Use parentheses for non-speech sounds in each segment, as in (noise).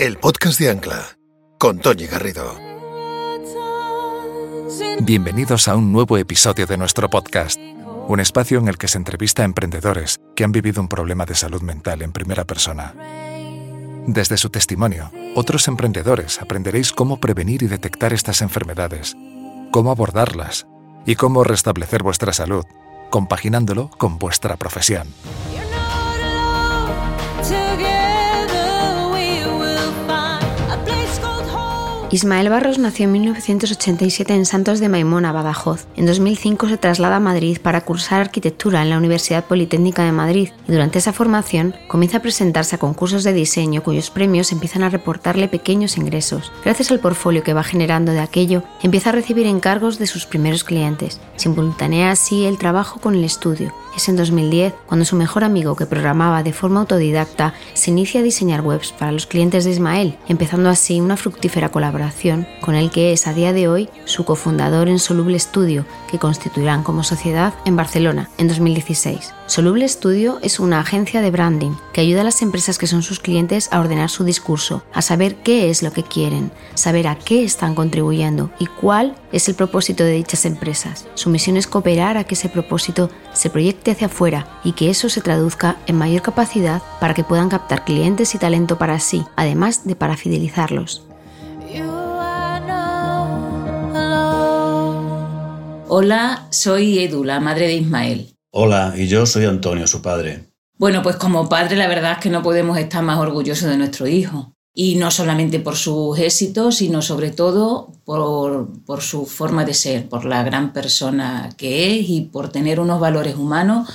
el podcast de Ancla, con Tony Garrido. Bienvenidos a un nuevo episodio de nuestro podcast, un espacio en el que se entrevista a emprendedores que han vivido un problema de salud mental en primera persona. Desde su testimonio, otros emprendedores aprenderéis cómo prevenir y detectar estas enfermedades, cómo abordarlas y cómo restablecer vuestra salud, compaginándolo con vuestra profesión. Ismael Barros nació en 1987 en Santos de Maimona, Badajoz. En 2005 se traslada a Madrid para cursar arquitectura en la Universidad Politécnica de Madrid y durante esa formación comienza a presentarse a concursos de diseño cuyos premios empiezan a reportarle pequeños ingresos. Gracias al portfolio que va generando de aquello, empieza a recibir encargos de sus primeros clientes. Simultanea así el trabajo con el estudio. Es en 2010 cuando su mejor amigo que programaba de forma autodidacta se inicia a diseñar webs para los clientes de Ismael, empezando así una fructífera colaboración con el que es a día de hoy su cofundador en Soluble Studio, que constituirán como sociedad en Barcelona en 2016. Soluble Studio es una agencia de branding que ayuda a las empresas que son sus clientes a ordenar su discurso, a saber qué es lo que quieren, saber a qué están contribuyendo y cuál es el propósito de dichas empresas. Su misión es cooperar a que ese propósito se proyecte hacia afuera y que eso se traduzca en mayor capacidad para que puedan captar clientes y talento para sí, además de para fidelizarlos. Hola, soy Edu, la madre de Ismael. Hola, y yo soy Antonio, su padre. Bueno, pues como padre la verdad es que no podemos estar más orgullosos de nuestro hijo. Y no solamente por sus éxitos, sino sobre todo por, su forma de ser, por la gran persona que es y por tener unos valores humanos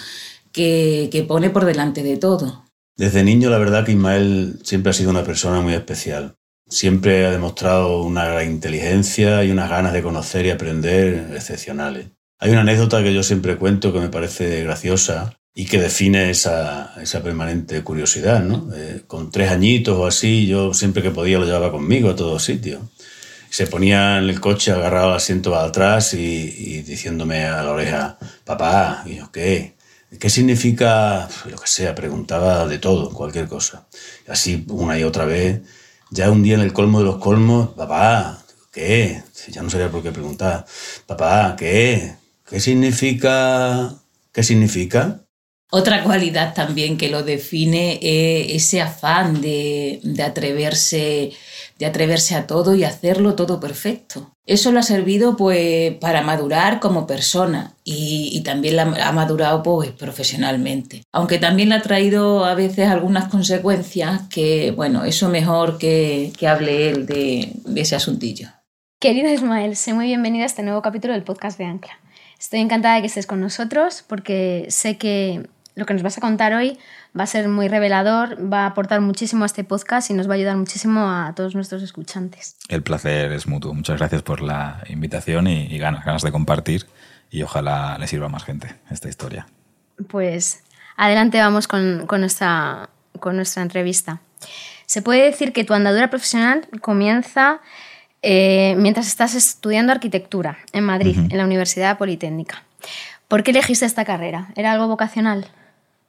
que, que pone por delante de todo. Desde niño la verdad que Ismael siempre ha sido una persona muy especial. Siempre ha demostrado una gran inteligencia y unas ganas de conocer y aprender excepcionales. Hay una anécdota que yo siempre cuento que me parece graciosa y que define esa, permanente curiosidad, ¿no? Eh, con tres añitos o así, yo siempre que podía lo llevaba conmigo a todos sitios. Se ponía en el coche agarrado al asiento atrás y, diciéndome a la oreja, papá, y ¿qué? ¿Qué significa? Lo que sea, preguntaba de todo, cualquier cosa. Así una y otra vez ya un día en el colmo de los colmos, papá, ¿qué? Ya no sabía por qué preguntar. Papá, ¿qué? ¿Qué significa? ¿Qué significa? Otra cualidad también que lo define es ese afán de, de atreverse de atreverse a todo y hacerlo todo perfecto. Eso le ha servido pues para madurar como persona y, también la, ha madurado pues profesionalmente. Aunque también le ha traído a veces algunas consecuencias que, bueno, eso mejor que, que hable él de, de ese asuntillo. Querido Ismael, sé muy bienvenida a este nuevo capítulo del podcast de Ancla. Estoy encantada de que estés con nosotros porque sé que lo que nos vas a contar hoy va a ser muy revelador, va a aportar muchísimo a este podcast y nos va a ayudar muchísimo a todos nuestros escuchantes. El placer es mutuo. Muchas gracias por la invitación y, ganas, ganas de compartir y ojalá le sirva a más gente esta historia. Pues adelante vamos con, nuestra, con nuestra entrevista. Se puede decir que tu andadura profesional comienza eh, mientras estás estudiando arquitectura en Madrid, en la Universidad Politécnica. ¿Por qué elegiste esta carrera? ¿Era algo vocacional?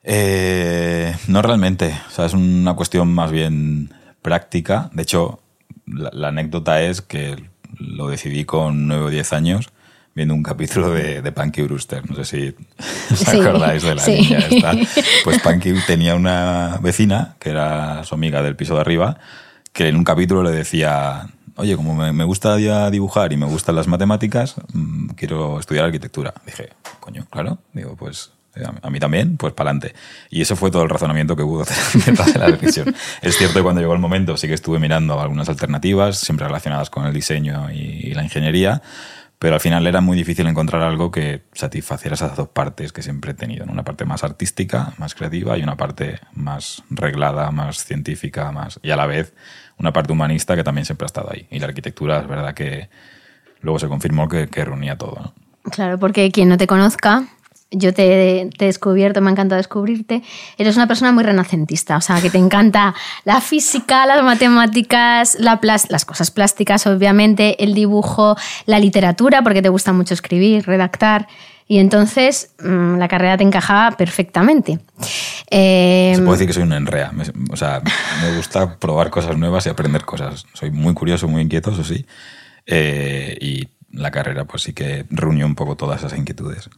Eh, no realmente. O sea, es una cuestión más bien práctica. De hecho, la, anécdota es que lo decidí con 9 o 10 años viendo un capítulo de, de Punky Brewster. No sé si os acordáis de la niña esta. Pues Punky tenía una vecina, que era su amiga del piso de arriba, que en un capítulo le decía, oye, como me, gusta dibujar y me gustan las matemáticas, mm, quiero estudiar arquitectura. Dije, coño, claro. Digo, pues eh, a mí también, pues para adelante. Y eso fue todo el razonamiento que hubo (laughs) detrás de la decisión. es cierto que cuando llegó el momento sí que estuve mirando algunas alternativas, siempre relacionadas con el diseño y, la ingeniería, pero al final era muy difícil encontrar algo que satisfaciera esas dos partes que siempre he tenido. Una parte más artística, más creativa y una parte más reglada, más científica, más y a la vez una parte humanista que también siempre ha estado ahí. Y la arquitectura es verdad que luego se confirmó que, reunía todo. Claro, porque quien no te conozca, yo te, he descubierto, me ha encantado descubrirte, eres una persona muy renacentista, o sea, que te encanta la física, las matemáticas, la las cosas plásticas, obviamente, el dibujo, la literatura, porque te gusta mucho escribir, redactar. Y entonces mm, la carrera te encajaba perfectamente. Eh, Se puede decir que soy un enrea. o sea, me gusta probar cosas nuevas y aprender cosas. Soy muy curioso, muy inquieto, eso sí. Eh, y la carrera pues sí que reunió un poco todas esas inquietudes.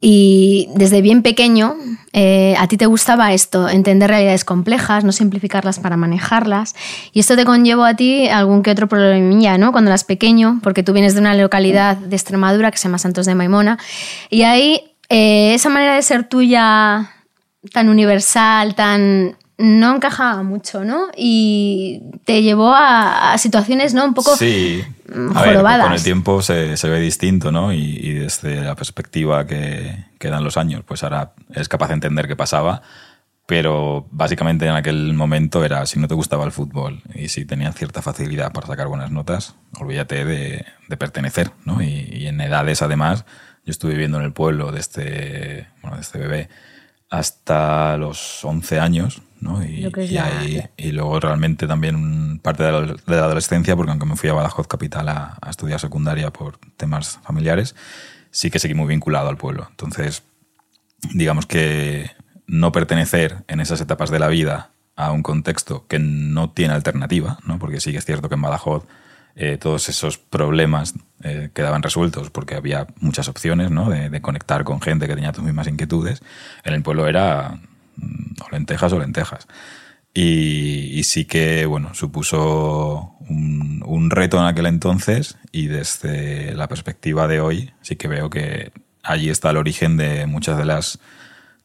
Y desde bien pequeño, eh, a ti te gustaba esto, entender realidades complejas, no simplificarlas para manejarlas. Y esto te conllevó a ti algún que otro problemilla, ¿no? Cuando eras pequeño, porque tú vienes de una localidad de Extremadura que se llama Santos de Maimona. Y ahí, eh, esa manera de ser tuya tan universal, tan no encajaba mucho, ¿no? Y te llevó a, situaciones, ¿no? Un poco sí. jorobadas. con el tiempo se, ve distinto, ¿no? Y, desde la perspectiva que, que, dan los años, pues ahora eres capaz de entender qué pasaba, pero básicamente en aquel momento era si no te gustaba el fútbol y si tenías cierta facilidad para sacar buenas notas, olvídate de, pertenecer, ¿no? Y, en edades, además, yo estuve viviendo en el pueblo desde, bueno, desde bebé hasta los 11 años, ¿no? Y, y, luego realmente también parte de la, adolescencia, porque aunque me fui a Badajoz Capital a, estudiar secundaria por temas familiares, sí que seguí muy vinculado al pueblo. Entonces, digamos que no pertenecer en esas etapas de la vida a un contexto que no tiene alternativa, ¿no? porque sí que es cierto que en Badajoz eh, todos esos problemas eh, quedaban resueltos porque había muchas opciones ¿no? de, conectar con gente que tenía tus mismas inquietudes. En el pueblo era Mm, o lentejas o lentejas. Y, sí que, bueno, supuso un, reto en aquel entonces y desde la perspectiva de hoy sí que veo que allí está el origen de muchas de las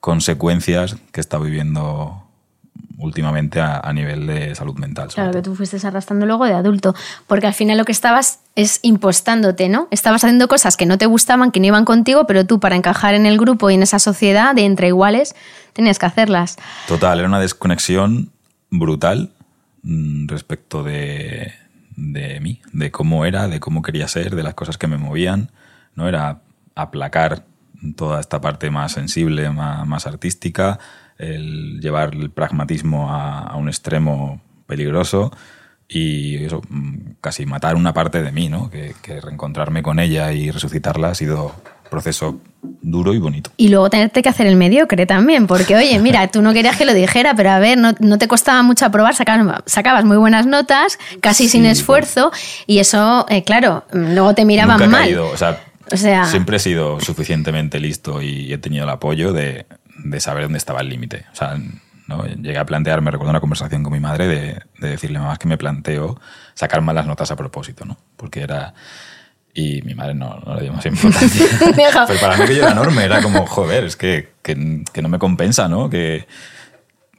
consecuencias que está viviendo últimamente a, nivel de salud mental. Claro, que tú fuiste arrastrando luego de adulto, porque al final lo que estabas es impostándote, ¿no? Estabas haciendo cosas que no te gustaban, que no iban contigo, pero tú para encajar en el grupo y en esa sociedad de entre iguales tenías que hacerlas. Total, era una desconexión brutal mm, respecto de, de mí, de cómo era, de cómo quería ser, de las cosas que me movían, ¿no? Era aplacar toda esta parte más sensible, más, más artística, el llevar el pragmatismo a, un extremo peligroso y eso, mm, casi matar una parte de mí, ¿no? Que, reencontrarme con ella y resucitarla ha sido un proceso duro y bonito. Y luego tenerte que hacer el mediocre también, porque oye, mira, tú no querías que lo dijera, pero a ver, no, te costaba mucho aprobar, sacabas, sacabas, muy buenas notas, casi sin esfuerzo, y eso, eh, claro, luego te miraban mal. o sea, siempre he sido suficientemente listo y he tenido el apoyo de, de saber dónde estaba el límite. O sea, ¿no? llegué a plantearme, recuerdo una conversación con mi madre de, de decirle más que me planteo sacar malas notas a propósito, ¿no? Porque era... Y mi madre no, no le dio más importancia. (laughs) (laughs) Pero para mí aquello era enorme, era como, joder, es que, que, que no me compensa, ¿no? Que,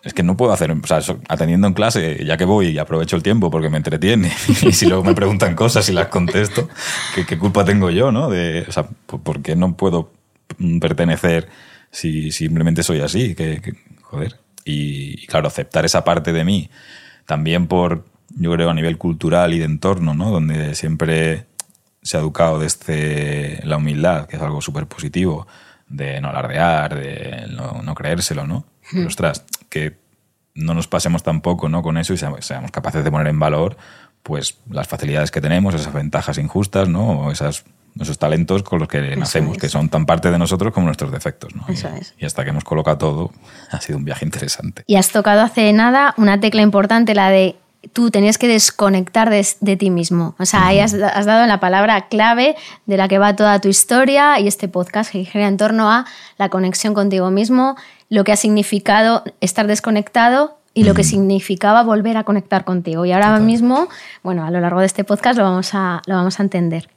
es que no puedo hacer, o sea, atendiendo en clase, ya que voy y aprovecho el tiempo porque me entretiene, (laughs) y si luego me preguntan cosas y las contesto, ¿qué, qué culpa tengo yo, no? De, o sea, ¿por qué no puedo pertenecer si simplemente soy así, que, joder. Y, claro, aceptar esa parte de mí, también por, yo creo, a nivel cultural y de entorno, ¿no? Donde siempre se ha educado desde la humildad, que es algo súper positivo, de no alardear, de no, creérselo, ¿no? Pero, ostras, que no nos pasemos tampoco ¿no? con eso y seamos, capaces de poner en valor pues las facilidades que tenemos, esas ventajas injustas, ¿no? O esas esos talentos con los que nacemos, que son tan parte de nosotros como nuestros defectos. ¿no? Eso es. Y hasta que hemos colocado todo, (laughs) ha sido un viaje interesante. Y has tocado hace nada una tecla importante, la de tú tenías que desconectar de, ti mismo. O sea, ahí has, dado la palabra clave de la que va toda tu historia y este podcast que gira en torno a la conexión contigo mismo, lo que ha significado estar desconectado y lo que significaba volver a conectar contigo. Y ahora mismo, bueno, a lo largo de este podcast lo vamos a, lo vamos a entender.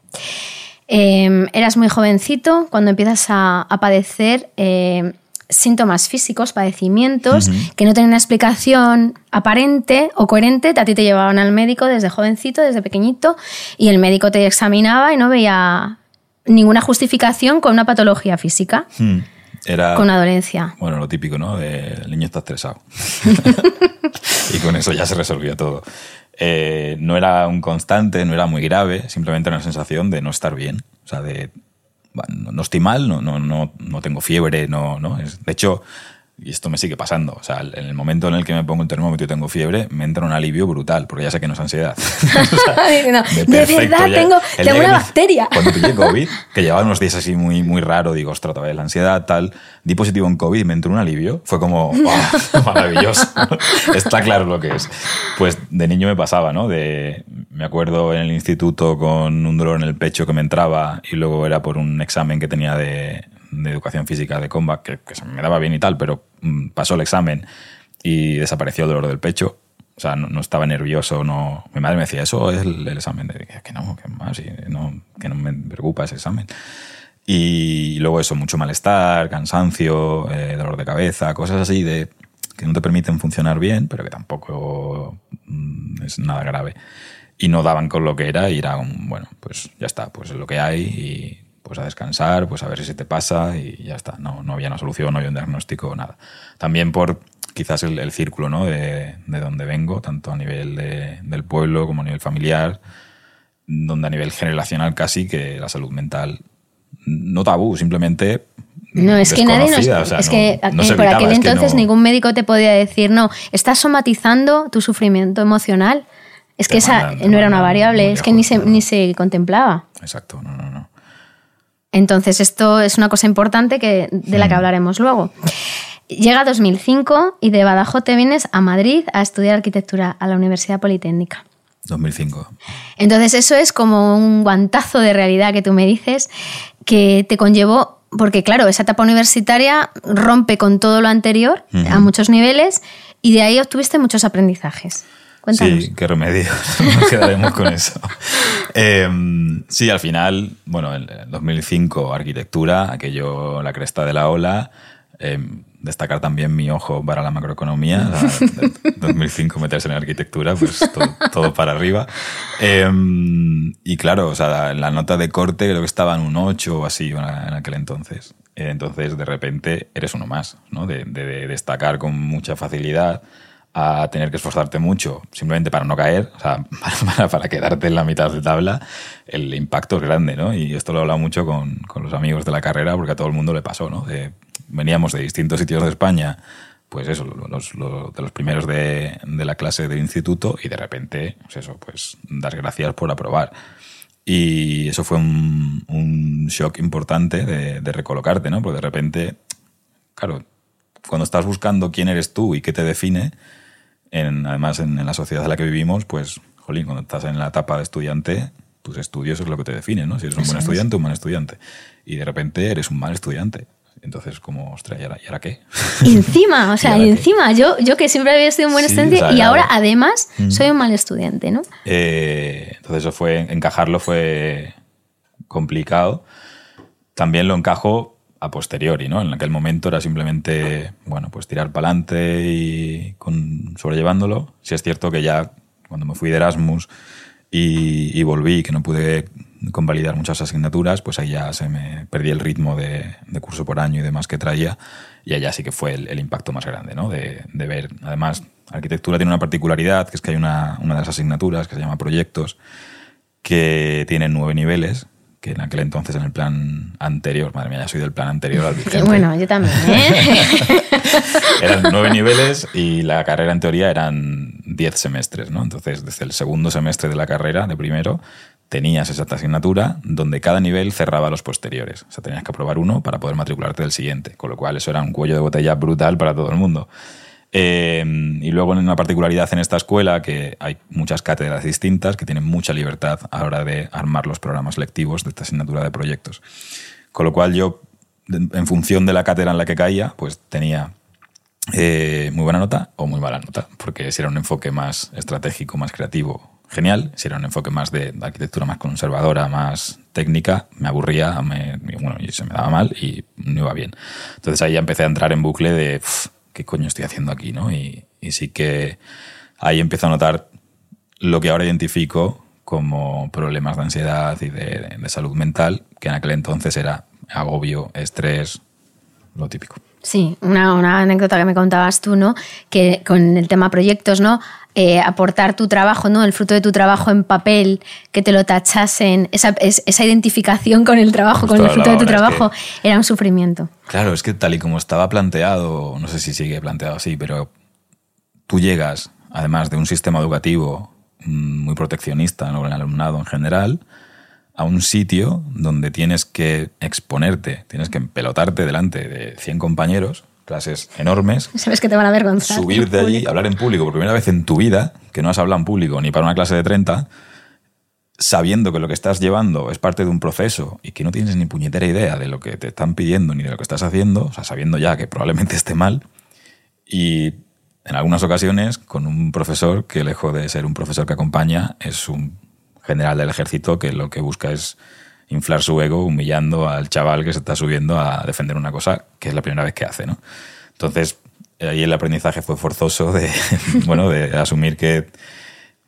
Em, eras muy jovencito cuando empiezas a, padecer em, síntomas físicos, padecimientos que no tienen una explicación aparente o coherente. A ti te llevaban al médico desde jovencito, desde pequeñito, y el médico te examinaba y no veía ninguna justificación con una patología física. Hmm. Era, con una dolencia. Bueno, lo típico, ¿no? el niño está estresado. (laughs) (laughs) y con eso ya se resolvía todo. Eh, no era un constante, no era muy grave, simplemente era una sensación de no estar bien. O sea, de no estoy mal, no, no, no, no tengo fiebre, no, no. de hecho, y esto me sigue pasando. O sea, en el momento en el que me pongo un termómetro y tengo fiebre, me entra un alivio brutal, porque ya sé que no es ansiedad. (laughs) (laughs) de, verdad, tengo, tengo una bacteria. (laughs) Cuando pillé COVID, que llevaba unos días así muy, muy raro, digo, ostras, todavía la ansiedad, tal, di positivo en COVID y me entró un alivio. Fue como, maravilloso. Está claro lo que es. Pues de niño me pasaba, ¿no? De, me acuerdo en el instituto con un dolor en el pecho que me entraba y luego era por un examen que tenía de, de educación física de combat, que, se me daba bien y tal, pero mm, pasó el examen y desapareció el dolor del pecho. O sea, no, estaba nervioso, no. Mi madre me decía, eso es el, examen. Que no, que no, que no me preocupa ese examen. Y luego eso, mucho malestar, cansancio, eh, dolor de cabeza, cosas así de que no te permiten funcionar bien, pero que tampoco mm, es nada grave. Y no daban con lo que era y era un, bueno, pues ya está, pues es lo que hay pues a descansar, pues a ver si se te pasa y ya está. No, no había una solución, no había un diagnóstico, nada. También por quizás el, círculo ¿no? de, de, donde vengo, tanto a nivel de, del pueblo como a nivel familiar, donde a nivel generacional casi que la salud mental no tabú, simplemente no, es que nadie nos. es que por aquel entonces ningún médico te podía decir, no, estás somatizando tu sufrimiento emocional. Es que esa no era una variable, es que ni se, ni se contemplaba. Exacto, no, no, no. Entonces, esto es una cosa importante que, de la que hablaremos luego. Llega 2005 y de Badajoz te vienes a Madrid a estudiar arquitectura a la Universidad Politécnica. 2005. Entonces, eso es como un guantazo de realidad que tú me dices que te conllevó, porque claro, esa etapa universitaria rompe con todo lo anterior a muchos niveles y de ahí obtuviste muchos aprendizajes. Sí, qué remedio. (laughs) Nos quedaremos con eso. (laughs) Em, sí, al final, bueno, en 2005 arquitectura, aquello la cresta de la ola. Em, destacar también mi ojo para la macroeconomía. 2005 (laughs) meterse en arquitectura, pues todo, para arriba. Em, y claro, o sea, la nota de corte creo que estaba en un 8 o así en aquel entonces. Entonces, de repente, eres uno más, ¿no? de destacar con mucha facilidad a tener que esforzarte mucho simplemente para no caer, o sea, (laughs) para, quedarte en la mitad de tabla, el impacto es grande, ¿no? Y esto lo he hablado mucho con, con los amigos de la carrera porque a todo el mundo le pasó, ¿no? veníamos de distintos sitios de España, pues eso, los, de los primeros de, de, la clase del instituto y de repente, pues eso, pues dar gracias por aprobar. Y eso fue un, un shock importante de, de recolocarte, ¿no? Porque de repente, claro, cuando estás buscando quién eres tú y qué te define, además en, la sociedad en la que vivimos, pues, jolín, cuando estás en la etapa de estudiante, tus estudios es lo que te define, ¿no? Si eres un buen estudiante, un mal estudiante. Y de repente eres un mal estudiante. Entonces, como, ostras, ¿y ahora, qué? encima, o (laughs) sea, encima, yo, yo que siempre había sido un buen estudiante y ahora además soy un mal estudiante, ¿no? Eh, entonces, eso fue, encajarlo fue complicado. También lo encajo a posteriori, ¿no? En aquel momento era simplemente, bueno, pues tirar para adelante y con, sobrellevándolo. Si es cierto que ya cuando me fui de Erasmus y, volví, que no pude convalidar muchas asignaturas, pues ahí ya se me perdí el ritmo de, curso por año y demás que traía, y allá sí que fue el, impacto más grande, ¿no? De, de, ver, además, arquitectura tiene una particularidad, que es que hay una, una de las asignaturas que se llama proyectos, que tienen nueve niveles, que en aquel entonces en el plan anterior, madre mía, ya soy del plan anterior al. Bueno, yo también. ¿eh? (laughs) eran nueve niveles y la carrera en teoría eran diez semestres, ¿no? Entonces, desde el segundo semestre de la carrera, de primero, tenías esa asignatura donde cada nivel cerraba los posteriores. O sea, tenías que aprobar uno para poder matricularte del siguiente, con lo cual eso era un cuello de botella brutal para todo el mundo. Em, y luego en una particularidad en esta escuela que hay muchas cátedras distintas que tienen mucha libertad a la hora de armar los programas lectivos de esta asignatura de proyectos. Con lo cual yo, en función de la cátedra en la que caía, pues tenía eh, muy buena nota o muy mala nota, porque si era un enfoque más estratégico, más creativo, genial. Si era un enfoque más de arquitectura más conservadora, más técnica, me aburría, me, bueno, y se me daba mal y no iba bien. Entonces ahí ya empecé a entrar en bucle de ¿qué coño estoy haciendo aquí? ¿no? Y, sí que ahí empiezo a notar lo que ahora identifico como problemas de ansiedad y de, salud mental, que en aquel entonces era agobio, estrés, lo típico. Sí, una, anécdota que me contabas tú, ¿no? Que con el tema proyectos, ¿no? Eh, aportar tu trabajo, ¿no? El fruto de tu trabajo en papel, que te lo tachasen, esa, esa identificación con el trabajo, con el fruto de tu trabajo, era un sufrimiento. Claro, es que tal y como estaba planteado, no sé si sigue planteado así, pero tú llegas, además de un sistema educativo mm, muy proteccionista con el alumnado en general, a un sitio donde tienes que exponerte, tienes que empelotarte delante de 100 compañeros, clases enormes. Sabes que te van a avergonzar. Subir de allí, hablar en público por primera vez en tu vida, que no has hablado en público ni para una clase de 30, sabiendo que lo que estás llevando es parte de un proceso y que no tienes ni puñetera idea de lo que te están pidiendo ni de lo que estás haciendo, o sea, sabiendo ya que probablemente esté mal, y en algunas ocasiones con un profesor que lejos de ser un profesor que acompaña, es un general del ejército que lo que busca es inflar su ego humillando al chaval que se está subiendo a defender una cosa que es la primera vez que hace, ¿no? Entonces, ahí el aprendizaje fue forzoso de, (laughs) bueno, de asumir que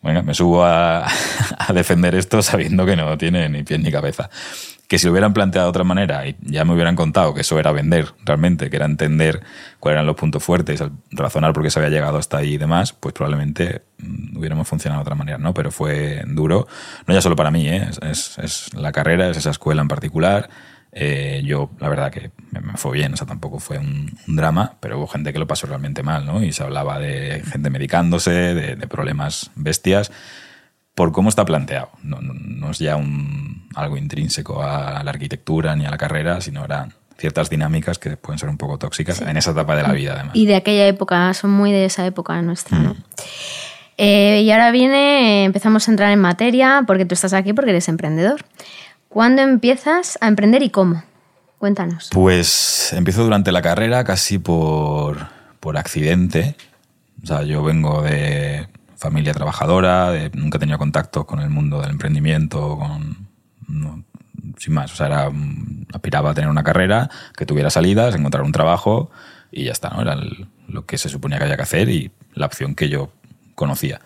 bueno, me subo a, (laughs) a defender esto sabiendo que no tiene ni pie ni cabeza que si lo hubieran planteado de otra manera y ya me hubieran contado que eso era vender realmente, que era entender cuáles eran los puntos fuertes, razonar por qué se había llegado hasta ahí y demás, pues probablemente mm, hubiéramos funcionado de otra manera, ¿no? Pero fue duro, no ya solo para mí, ¿eh? es, es, la carrera, es esa escuela en particular. Eh, yo, la verdad que me fue bien, o sea, tampoco fue un, drama, pero hubo gente que lo pasó realmente mal, ¿no? Y se hablaba de gente medicándose, de, de problemas bestias por cómo está planteado. No, es ya un, algo intrínseco a la arquitectura ni a la carrera, sino eran ciertas dinámicas que pueden ser un poco tóxicas en esa etapa de la vida, además. Y de aquella época, son muy de esa época nuestra, ¿no? Mm. Eh, y ahora viene, empezamos a entrar en materia, porque tú estás aquí porque eres emprendedor. ¿Cuándo empiezas a emprender y cómo? Cuéntanos. Pues empiezo durante la carrera casi por, por accidente. O sea, yo vengo de, familia trabajadora, nunca he tenido contacto con el mundo del emprendimiento, con, sin más, o sea, era, aspiraba a tener una carrera, que tuviera salidas, encontrar un trabajo y ya está, ¿no? Era lo que se suponía que había que hacer y la opción que yo conocía.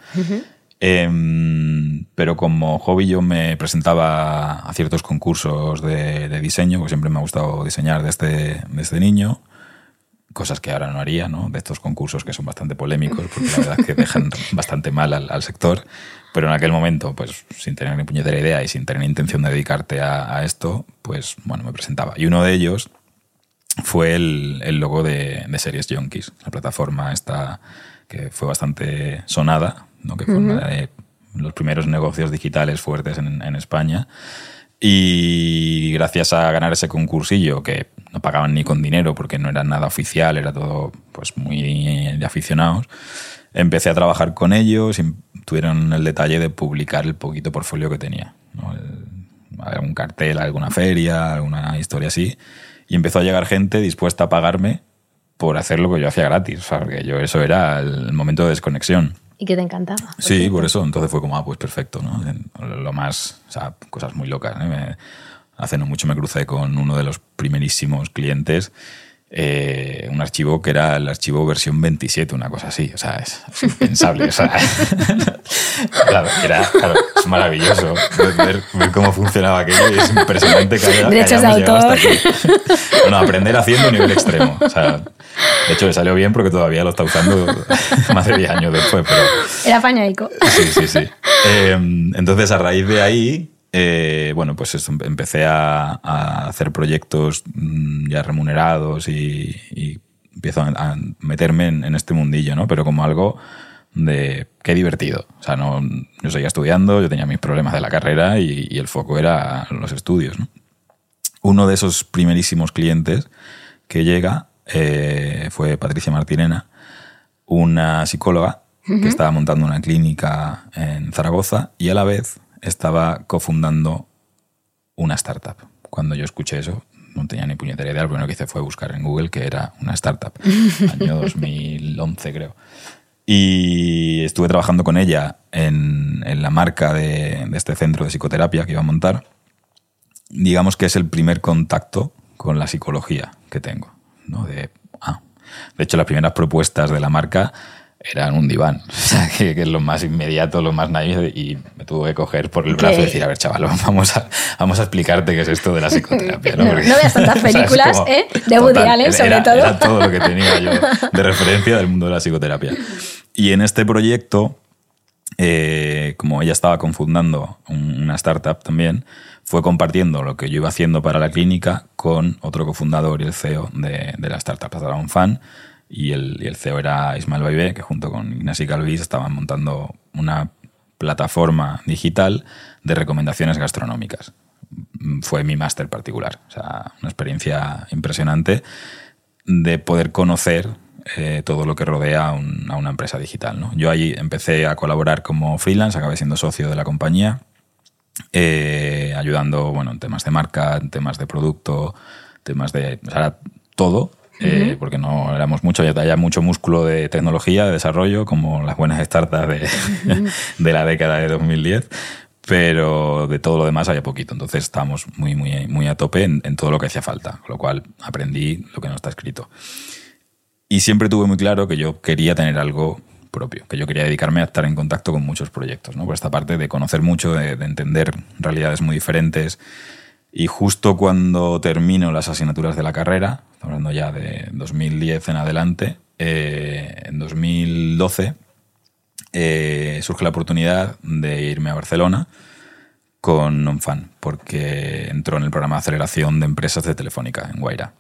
Em, pero como hobby yo me presentaba a ciertos concursos de, de, diseño, porque siempre me ha gustado diseñar desde, desde niño cosas que ahora no haría, ¿no? De estos concursos que son bastante polémicos, porque la verdad es que dejan (laughs) bastante mal al, sector. Pero en aquel momento, pues sin tener ni puñetera idea y sin tener intención de dedicarte a, esto, pues bueno, me presentaba. Y uno de ellos fue el, el logo de, de, Series Junkies, la plataforma esta que fue bastante sonada, ¿no? que fue una de los primeros negocios digitales fuertes en, en España. Y gracias a ganar ese concursillo que no pagaban ni con dinero porque no era nada oficial, era todo pues muy de aficionados. Empecé a trabajar con ellos y tuvieron el detalle de publicar el poquito portfolio que tenía. algún cartel, alguna feria, alguna historia así. Y empezó a llegar gente dispuesta a pagarme por hacer lo que yo hacía gratis. porque yo eso era el momento de desconexión. Y que te encantaba. Sí, por eso. Entonces fue como, ah, pues perfecto, ¿no? Lo más, o sea, cosas muy locas. ¿eh? Hace no mucho me crucé con uno de los primerísimos clientes. Eh, un archivo que era el archivo versión 27, una cosa así. O sea, es, impensable. o sea, (laughs) era, es maravilloso ver, cómo funcionaba aquello y es impresionante que haya, Derechos de autor. Bueno, aprender haciendo a nivel extremo. O sea, de hecho, le salió bien porque todavía lo está usando más de 10 años después. Pero... Era pañaico. Sí, sí, sí. Eh, entonces, a raíz de ahí, eh, bueno, pues empecé a, hacer proyectos mm, ya remunerados y, empiezo a, meterme en, este mundillo, ¿no? Pero como algo de qué divertido. O sea, no, yo seguía estudiando, yo tenía mis problemas de la carrera y, el foco era los estudios, ¿no? Uno de esos primerísimos clientes que llega eh, fue Patricia Martirena, una psicóloga que estaba montando una clínica en Zaragoza y a la vez estaba cofundando una startup. Cuando yo escuché eso, no tenía ni puñetera idea. Lo primero que hice fue buscar en Google que era una startup. (laughs) Año 2011, creo. Y estuve trabajando con ella en, la marca de, este centro de psicoterapia que iba a montar. Digamos que es el primer contacto con la psicología que tengo. ¿no? De, ah. de hecho, las primeras propuestas de la marca eran un diván, (laughs) o sea, que, es lo más inmediato, lo más naive, y me tuve que coger por el brazo y decir, a ver, chaval, (laughs) vamos a, vamos a explicarte qué es esto de la psicoterapia. No, no, veas tantas (laughs) películas ¿eh? de Woody Allen, sobre todo. todo lo que tenía yo de referencia del mundo de la psicoterapia. Y en este proyecto, eh, como ella estaba confundando una startup también, fue compartiendo lo que yo iba haciendo para la clínica con otro cofundador y el CEO de, la startup. Era un fan y el, CEO era Ismael Baibé, que junto con Ignacio Calvis estaban montando una plataforma digital de recomendaciones gastronómicas. Fue mi máster particular, o sea, una experiencia impresionante de poder conocer eh, todo lo que rodea a, una empresa digital. ¿no? Yo ahí empecé a colaborar como freelance, acabé siendo socio de la compañía, eh, ayudando bueno, en temas de marca, en temas de producto, temas de... O sea, todo, eh, porque no éramos mucho, ya había mucho músculo de tecnología, de desarrollo, como las buenas startups de, (laughs) de la década de 2010 pero de todo lo demás había poquito. Entonces estábamos muy, muy, muy a tope en, en, todo lo que hacía falta, con lo cual aprendí lo que no está escrito. Y siempre tuve muy claro que yo quería tener algo propio, que yo quería dedicarme a estar en contacto con muchos proyectos, ¿no? por esta parte de conocer mucho, de, entender realidades muy diferentes. Y justo cuando termino las asignaturas de la carrera, hablando ya de 2010 en adelante, eh, en 2012 eh, surge la oportunidad de irme a Barcelona con Nonfan, porque entró en el programa de aceleración de empresas de Telefónica en Guaira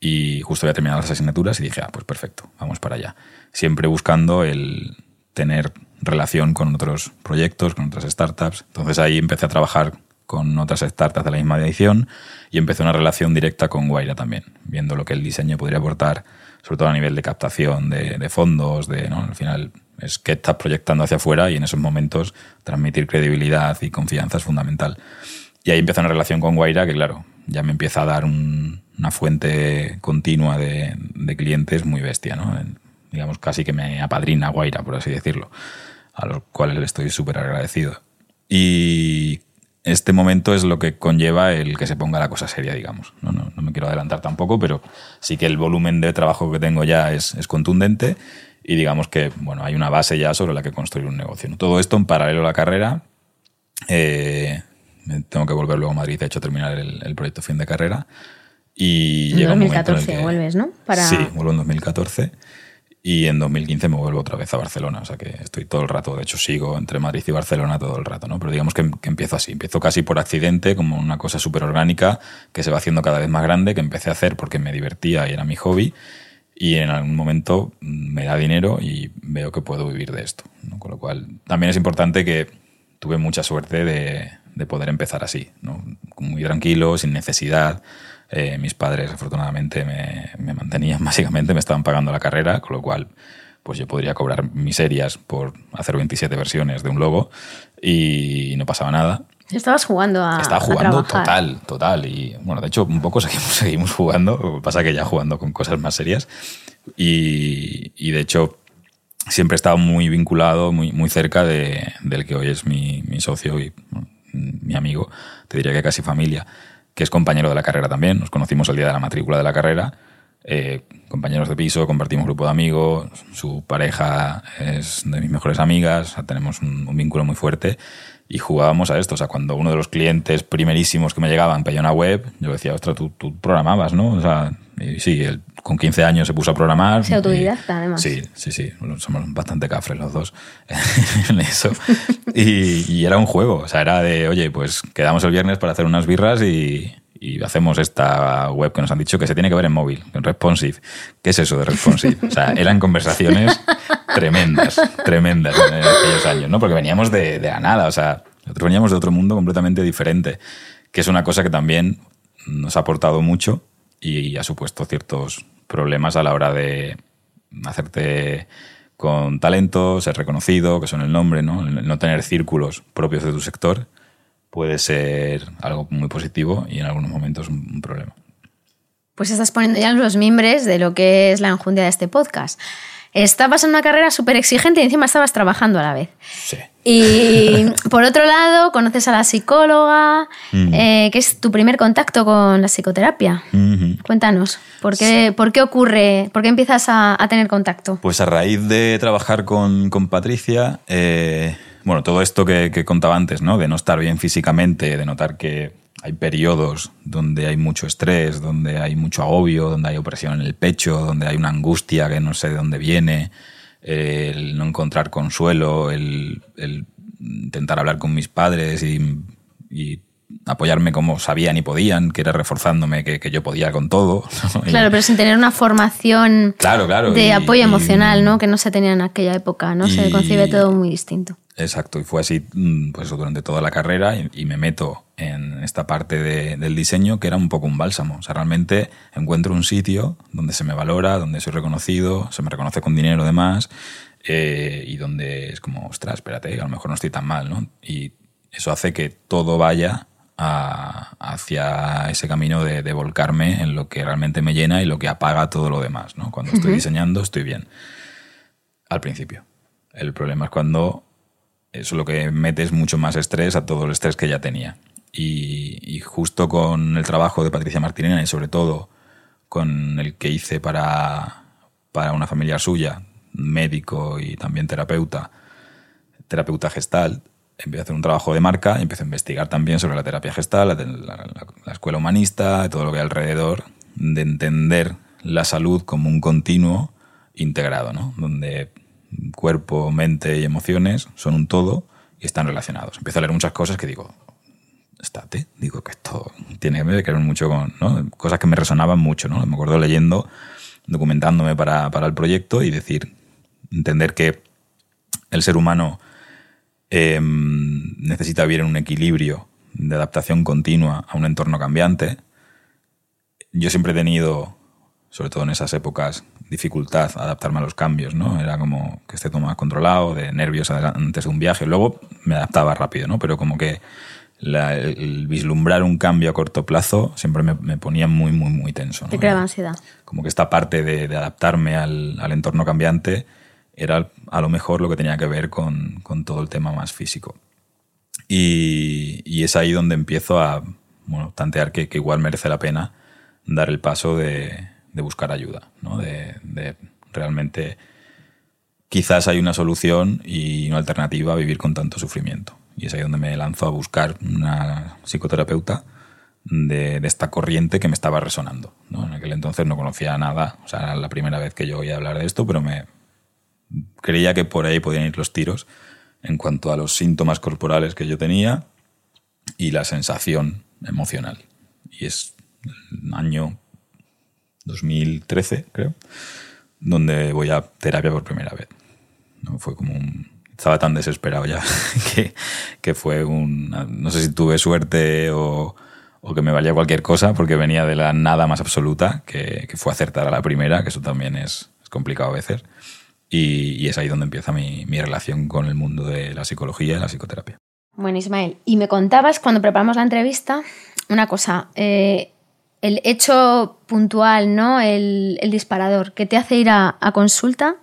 y justo había terminado las asignaturas y dije, ah, pues perfecto, vamos para allá. Siempre buscando el tener relación con otros proyectos, con otras startups. Entonces ahí empecé a trabajar con otras startups de la misma edición y empecé una relación directa con Guaira también, viendo lo que el diseño podría aportar, sobre todo a nivel de captación de, fondos, de, ¿no? al final es que estás proyectando hacia afuera y en esos momentos transmitir credibilidad y confianza es fundamental. Y ahí empezó una relación con Guaira que, claro, ya me empieza a dar una fuente continua de, clientes muy bestia, ¿no? Digamos, casi que me apadrina Guaira, por así decirlo, a los cuales le estoy súper agradecido. Y este momento es lo que conlleva el que se ponga la cosa seria, digamos. No, no, me quiero adelantar tampoco, pero sí que el volumen de trabajo que tengo ya es, es, contundente y digamos que bueno, hay una base ya sobre la que construir un negocio. Todo esto en paralelo a la carrera. Eh, tengo que volver luego a Madrid, de hecho, terminar el, proyecto fin de carrera. Y en 2014 vuelves, ¿no? Sí, vuelvo en 2014 y en 2015 me vuelvo otra vez a Barcelona. O sea que estoy todo el rato, de hecho sigo entre Madrid y Barcelona todo el rato, ¿no? Pero digamos que, empiezo así, empiezo casi por accidente, como una cosa súper orgánica que se va haciendo cada vez más grande, que empecé a hacer porque me divertía y era mi hobby. Y en algún momento me da dinero y veo que puedo vivir de esto. Con lo cual también es importante que tuve mucha suerte de, de poder empezar así, ¿no? muy tranquilo, sin necesidad. Eh, mis padres afortunadamente me, me, mantenían (laughs) básicamente, me estaban pagando la carrera, con lo cual pues yo podría cobrar miserias por hacer 27 versiones de un logo y no pasaba nada. Estabas jugando a. Estaba jugando total, total. Y bueno, de hecho, un poco (laughs) seguimos, seguimos jugando. Pasa que ya jugando con cosas más serias. Y, y de hecho, siempre he estado muy vinculado, muy, muy cerca de, del que hoy es mi, mi socio y mi amigo, te diría que casi familia, que es compañero de la carrera también. Nos conocimos el día de la matrícula de la carrera. Eh, compañeros de piso, compartimos grupo de amigos, su pareja es de mis mejores amigas, tenemos un, vínculo muy fuerte y jugábamos a esto. O sea, cuando uno de los clientes primerísimos que me llegaban pedía una web, yo decía, ostras, tú, tú programabas, ¿no? O sea, y sí, él con 15 años se puso a programar. Se autodidacta, además. Sí, sí, sí. somos bastante cafres los dos (laughs) en eso. Y, era un juego. O sea, era de, oye, pues quedamos el viernes para hacer unas birras y, hacemos esta web que nos han dicho que se tiene que ver en móvil, en responsive. ¿Qué es eso de responsive? O sea, eran conversaciones tremendas, tremendas en aquellos años, ¿no? Porque veníamos de, de la nada. O sea, nosotros veníamos de otro mundo completamente diferente, que es una cosa que también nos ha aportado mucho y ha supuesto ciertos problemas a la hora de hacerte con talento, ser reconocido, que son el nombre, ¿no? no tener círculos propios de tu sector puede ser algo muy positivo y en algunos momentos un, problema. Pues estás poniendo ya los mimbres de lo que es la enjundia de este podcast. Estabas en una carrera súper exigente y encima estabas trabajando a la vez. Sí. Y (laughs) por otro lado, conoces a la psicóloga, eh, que es tu primer contacto con la psicoterapia. Cuéntanos, ¿por qué, ¿por qué ocurre, por qué empiezas a, tener contacto? Pues a raíz de trabajar con, Patricia, eh, bueno, todo esto que, que, contaba antes, ¿no? De no estar bien físicamente, de notar que hay periodos donde hay mucho estrés, donde hay mucho agobio, donde hay opresión en el pecho, donde hay una angustia que no sé de dónde viene, el no encontrar consuelo, el, el intentar hablar con mis padres y, y apoyarme como sabían y podían, que era reforzándome que, que yo podía con todo. (laughs) ¿no? Y- Claro, pero sin tener una formación Claro, claro. de y- apoyo y- emocional, ¿no? Que no se tenía en aquella época, ¿no? Se concibe todo muy distinto. Exacto, y fue así mm, pues durante toda la carrera y, y me meto en esta parte de- del diseño que era un poco un bálsamo. O sea, realmente encuentro un sitio donde se me valora, donde soy reconocido, se me reconoce con dinero además, eh, y donde es como, ostras, espérate, a lo mejor no estoy tan mal, ¿no? Y eso hace que todo vaya a- hacia ese camino de, de volcarme en lo que realmente me llena y lo que apaga todo lo demás, ¿no? Cuando estoy diseñando estoy bien. Al principio. El problema es cuando eso lo que mete es mucho más estrés a todo el estrés que ya tenía. Y, y justo con el trabajo de Patricia Martinena y sobre todo con el que hice para, para una familia suya, médico y también terapeuta, terapeuta gestal, empecé a hacer un trabajo de marca y empecé a investigar también sobre la terapia gestal, la, la- la escuela humanista, todo lo que hay alrededor, de entender la salud como un continuo integrado, ¿no? donde cuerpo, mente y emociones son un todo y están relacionados. Empiezo a leer muchas cosas que digo, estate, digo que esto tiene que ver mucho con ¿no? cosas que me resonaban mucho. ¿no? Me acuerdo leyendo, documentándome para, para el proyecto y decir, entender que el ser humano eh, necesita vivir en un equilibrio de adaptación continua a un entorno cambiante. Yo siempre he tenido, sobre todo en esas épocas, dificultad a adaptarme a los cambios, ¿no? Era como que esté todo más controlado, de nervios antes de un viaje. Luego me adaptaba rápido, ¿no? Pero como que la- el, vislumbrar un cambio a corto plazo siempre me, me ponía muy, muy, muy tenso. ¿no? Te creaba ansiedad. como que esta parte de, de adaptarme al, al entorno cambiante era a lo mejor lo que tenía que ver con, todo el tema más físico. Y, es ahí donde empiezo a bueno, tantear que, igual merece la pena dar el paso de, buscar ayuda, ¿no? de, realmente quizás hay una solución y una alternativa a vivir con tanto sufrimiento. Y es ahí donde me lanzo a buscar una psicoterapeuta de, de esta corriente que me estaba resonando. ¿no? En aquel entonces no conocía nada, o sea, era la primera vez que yo oía hablar de esto, pero me creía que por ahí podían ir los tiros en cuanto a los síntomas corporales que yo tenía y la sensación emocional. Y es el año 2013, creo, donde voy a terapia por primera vez. ¿no? Fue como un... Estaba tan desesperado ya (laughs) que, fue un... No sé si tuve suerte o, o que me valía cualquier cosa porque venía de la nada más absoluta, que, que fue acertar a la primera, que eso también es complicado a veces. Y, y es ahí donde empieza mi, mi relación con el mundo de la psicología y la psicoterapia. Bueno, Ismael, y me contabas cuando preparamos la entrevista una cosa, eh, el hecho puntual, ¿no? El, el disparador que te hace ir a, a consulta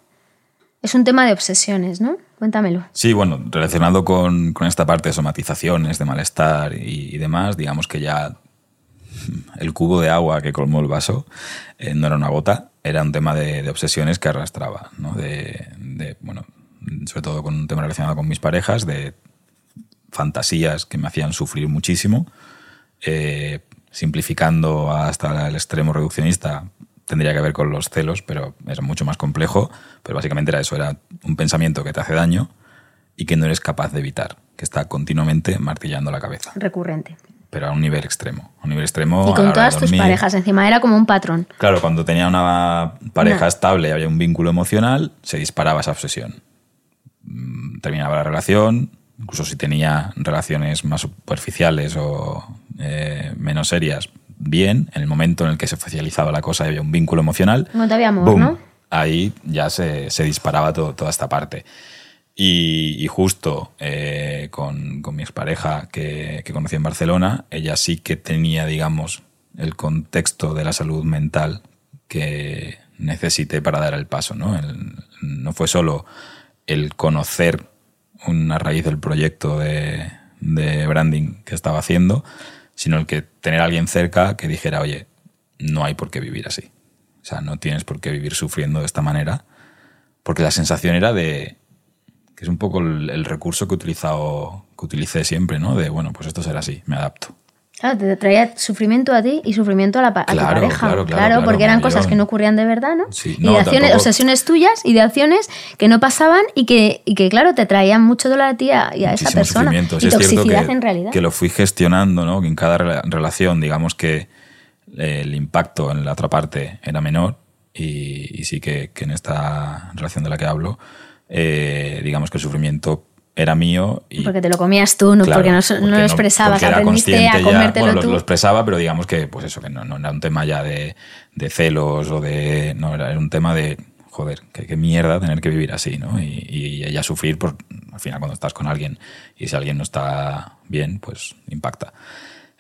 es un tema de obsesiones, ¿no? Cuéntamelo. Sí, bueno, relacionado con, con esta parte de somatizaciones, de malestar y, y demás, digamos que ya el cubo de agua que colmó el vaso eh, no era una gota, era un tema de, obsesiones que arrastraba, ¿no? De, de, bueno, sobre todo con un tema relacionado con mis parejas, de fantasías que me hacían sufrir muchísimo, eh, simplificando hasta el extremo reduccionista, tendría que ver con los celos, pero es mucho más complejo, pero básicamente era eso, era un pensamiento que te hace daño y que no eres capaz de evitar, que está continuamente martillando la cabeza, Recurrente. Pero a un nivel extremo, a un nivel extremo. Y con todas tus parejas encima, era como un patrón. Claro, cuando tenía una pareja estable y había un vínculo emocional, se disparaba esa obsesión. Mm, Terminaba la relación, incluso si tenía relaciones más superficiales o eh, menos serias, bien. En el momento en el que se oficializaba la cosa y había un vínculo emocional, No te había amor, ¡boom! ¿no? ahí ya se, se disparaba todo- toda esta parte. Y, justo eh, con, con mi expareja que, que conocí en Barcelona, ella sí que tenía, digamos, el contexto de la salud mental que necesité para dar el paso. ¿no? No fue solo el conocer una raíz del proyecto de, de branding que estaba haciendo, sino el que tener a alguien cerca que dijera, oye, no hay por qué vivir así. O sea, no tienes por qué vivir sufriendo de esta manera, porque la sensación era de que es un poco el, el recurso que he utilizado, que utilicé siempre, ¿no? De bueno, pues esto será así, me adapto. Claro, te traía sufrimiento a ti y sufrimiento a la, a tu Claro, pareja. claro, claro, claro, porque eran yo- cosas que no ocurrían de verdad, ¿no? Sí, y no, de acciones, tampoco- obsesiones tuyas y de acciones que no pasaban y que, y que claro, te traían mucho dolor a ti y a, y a esa persona. sufrimiento. Sí Y es cierto toxicidad que, en realidad. que lo fui gestionando, ¿no? Que en cada rela- relación, digamos que el impacto en la otra parte era menor y, y sí que, que en esta relación de la que hablo, eh, digamos que el sufrimiento era mío y porque te lo comías tú, no Claro, porque no, no porque lo expresabas, era aprendiste a consciente ya, comértelo bueno, lo- tú. Lo, expresaba, pero digamos que, pues eso, que no, no era un tema ya de, de celos o de. No, era, era un tema de. Joder, qué, mierda tener que vivir así, ¿no? Y, y ya sufrir, por, al final, cuando estás con alguien y si alguien no está bien, pues impacta.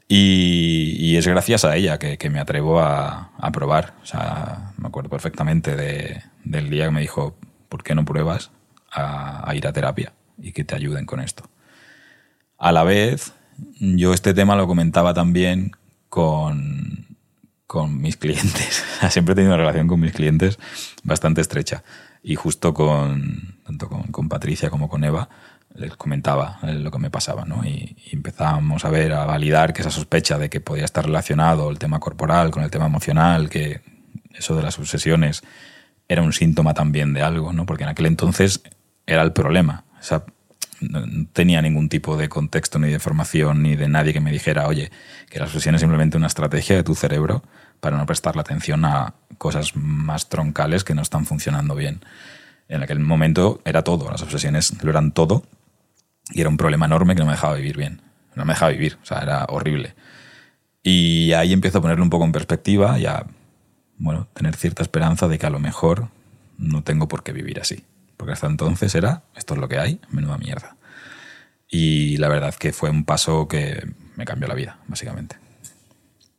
Y, y es gracias a ella que, que me atrevo a, a probar. O sea, me acuerdo perfectamente de- del día que me dijo, ¿por qué no pruebas a, a ir a terapia y que te ayuden con esto? A la vez, yo este tema lo comentaba también con, con mis clientes. (laughs) Siempre he tenido una relación con mis clientes bastante estrecha. Y justo con, tanto con, con Patricia como con Eva, les comentaba lo que me pasaba, ¿no? Y, y empezábamos a ver, a validar que esa sospecha de que podía estar relacionado el tema corporal con el tema emocional, que eso de las obsesiones era un síntoma también de algo, ¿no? Porque en aquel entonces era el problema. O sea, no tenía ningún tipo de contexto ni de formación ni de nadie que me dijera, oye, que la obsesión es simplemente una estrategia de tu cerebro para no prestarle atención a cosas más troncales que no están funcionando bien. En aquel momento era todo, las obsesiones lo eran todo y era un problema enorme que no me dejaba vivir bien. No me dejaba vivir, o sea, era horrible. Y ahí empiezo a ponerlo un poco en perspectiva y a, bueno, tener cierta esperanza de que a lo mejor no tengo por qué vivir así. Porque hasta entonces era, esto es lo que hay, menuda mierda. Y la verdad que fue un paso que me cambió la vida, básicamente.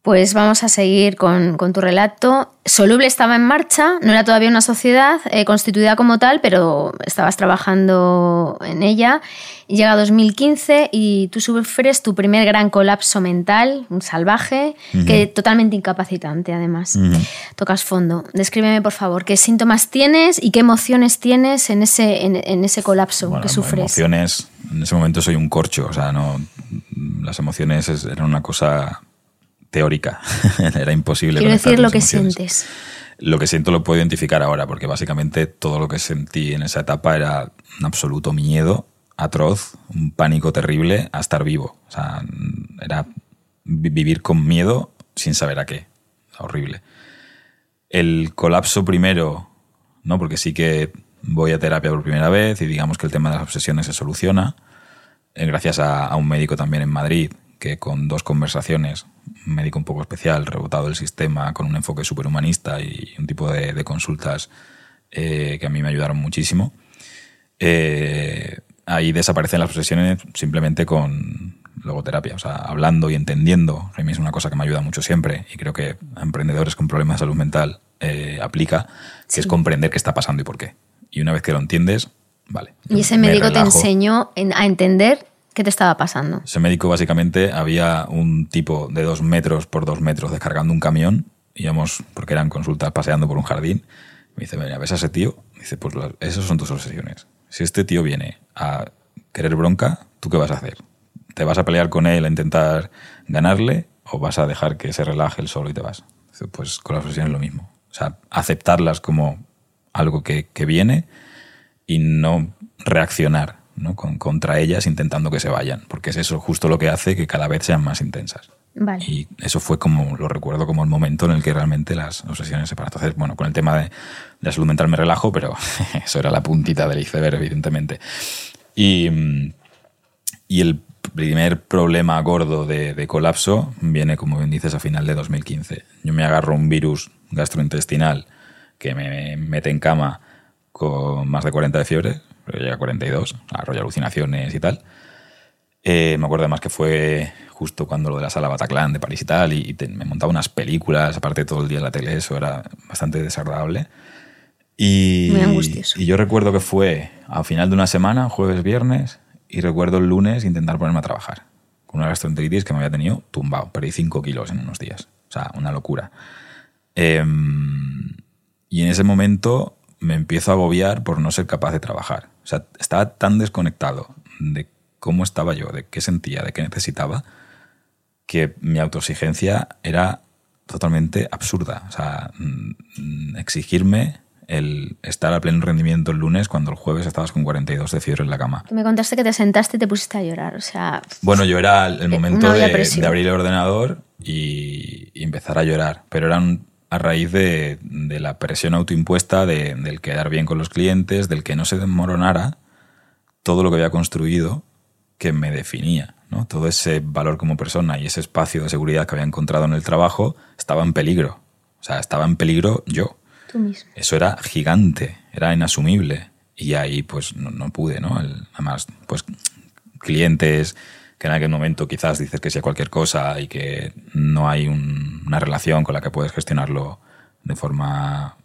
Pues vamos a seguir con, con tu relato. Soluble estaba en marcha, no era todavía una sociedad eh, constituida como tal, pero estabas trabajando en ella. Llega 2015 y tú sufres tu primer gran colapso mental, un salvaje, que totalmente incapacitante además. Tocas fondo. Descríbeme, por favor, qué síntomas tienes y qué emociones tienes en ese, en, en ese colapso Bueno, que sufres. emociones, en ese momento soy un corcho, o sea, no, las emociones es- eran una cosa teórica, (laughs) era imposible. Quiero decir lo que emociones. sientes. Lo que siento lo puedo identificar ahora, porque básicamente todo lo que sentí en esa etapa era un absoluto miedo atroz, un pánico terrible a estar vivo. O sea, era vi- vivir con miedo sin saber a qué. Horrible. El colapso primero, ¿no? Porque sí que voy a terapia por primera vez y digamos que el tema de las obsesiones se soluciona. eh, Gracias a, a un médico también en Madrid que con dos conversaciones, un médico un poco especial, rebotado del sistema, con un enfoque superhumanista y un tipo de, de consultas eh, que a mí me ayudaron muchísimo, eh, ahí desaparecen las obsesiones simplemente con logoterapia, o sea, hablando y entendiendo. A mí es una cosa que me ayuda mucho siempre y creo que a emprendedores con problemas de salud mental eh, aplica, que es comprender qué está pasando y por qué. Y una vez que lo entiendes, vale. Y ese me médico te enseñó en- a entender qué te estaba pasando. Ese médico básicamente había un tipo de dos metros por dos metros descargando un camión, íbamos, porque eran consultas paseando por un jardín, me dice, mira, ¿ves a ese tío? Me dice, pues esas son tus obsesiones. Si este tío viene a querer bronca, ¿tú qué vas a hacer? ¿Te vas a pelear con él a intentar ganarle o vas a dejar que se relaje el solo y te vas? Dice, pues con las obsesiones es lo mismo. O sea, aceptarlas como algo que, que viene y no reaccionar ¿no? Con, contra ellas intentando que se vayan, porque es eso justo lo que hace que cada vez sean más intensas. Vale. Y eso fue como, lo recuerdo como el momento en el que realmente las obsesiones se paran. Entonces, bueno, con el tema de, de la salud mental me relajo, pero (laughs) eso era la puntita del iceberg, evidentemente. Y, y el primer problema gordo de, de colapso viene, como bien dices, a final de 2015. Yo me agarro un virus gastrointestinal que me mete en cama con más de 40 de fiebre, pero llega a 42, arrolla alucinaciones y tal. Eh, me acuerdo además que fue justo cuando lo de la sala Bataclan de París y tal, y, y te- me montaba unas películas, aparte todo el día en la tele, eso era bastante desagradable. Y, Muy angustioso. y yo recuerdo que fue a final de una semana, jueves, viernes, y recuerdo el lunes intentar ponerme a trabajar con una gastroenteritis que me había tenido tumbado. Perdí 5 kilos en unos días. O sea, una locura. Em, y en ese momento me empiezo a agobiar por no ser capaz de trabajar. O sea, estaba tan desconectado de cómo estaba yo, de qué sentía, de qué necesitaba, que mi autoexigencia era totalmente absurda. O sea, mm, exigirme el estar a pleno rendimiento el lunes cuando el jueves estabas con 42 de fiebre en la cama. Me contaste que te sentaste y te pusiste a llorar, o sea... Bueno, yo era el momento de, de, abrir el ordenador y, y, empezar a llorar, pero era a raíz de, de la presión autoimpuesta, de, del quedar bien con los clientes, del que no se desmoronara todo lo que había construido que me definía. ¿no? Todo ese valor como persona y ese espacio de seguridad que había encontrado en el trabajo estaba en peligro. O sea, estaba en peligro yo. Eso era gigante, era inasumible. Y ahí pues no, pude, ¿no? además, pues clientes que en aquel momento quizás dices que sea cualquier cosa y que no hay una relación con la que puedes gestionarlo de forma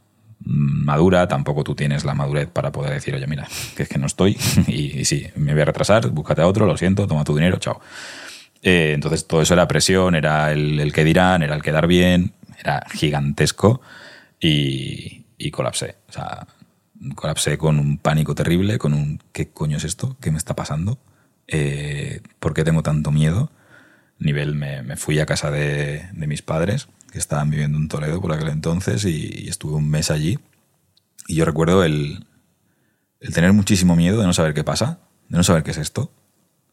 madura, tampoco tú tienes la madurez para poder decir, oye, mira, que es que no estoy (laughs) y, sí, me voy a retrasar, búscate a otro, lo siento, toma tu dinero, chao. Eh, entonces todo eso era presión, era el, el, que dirán, era el quedar bien, era gigantesco y, y colapsé. O sea, colapsé con un pánico terrible, con un ¿qué coño es esto? ¿Qué me está pasando? Eh, ¿Por qué tengo tanto miedo? Nivel, me, me fui a casa de, de, mis padres, que estaban viviendo en Toledo por aquel entonces, y, estuve un mes allí. Y yo recuerdo el, el tener muchísimo miedo de no saber qué pasa, de no saber qué es esto,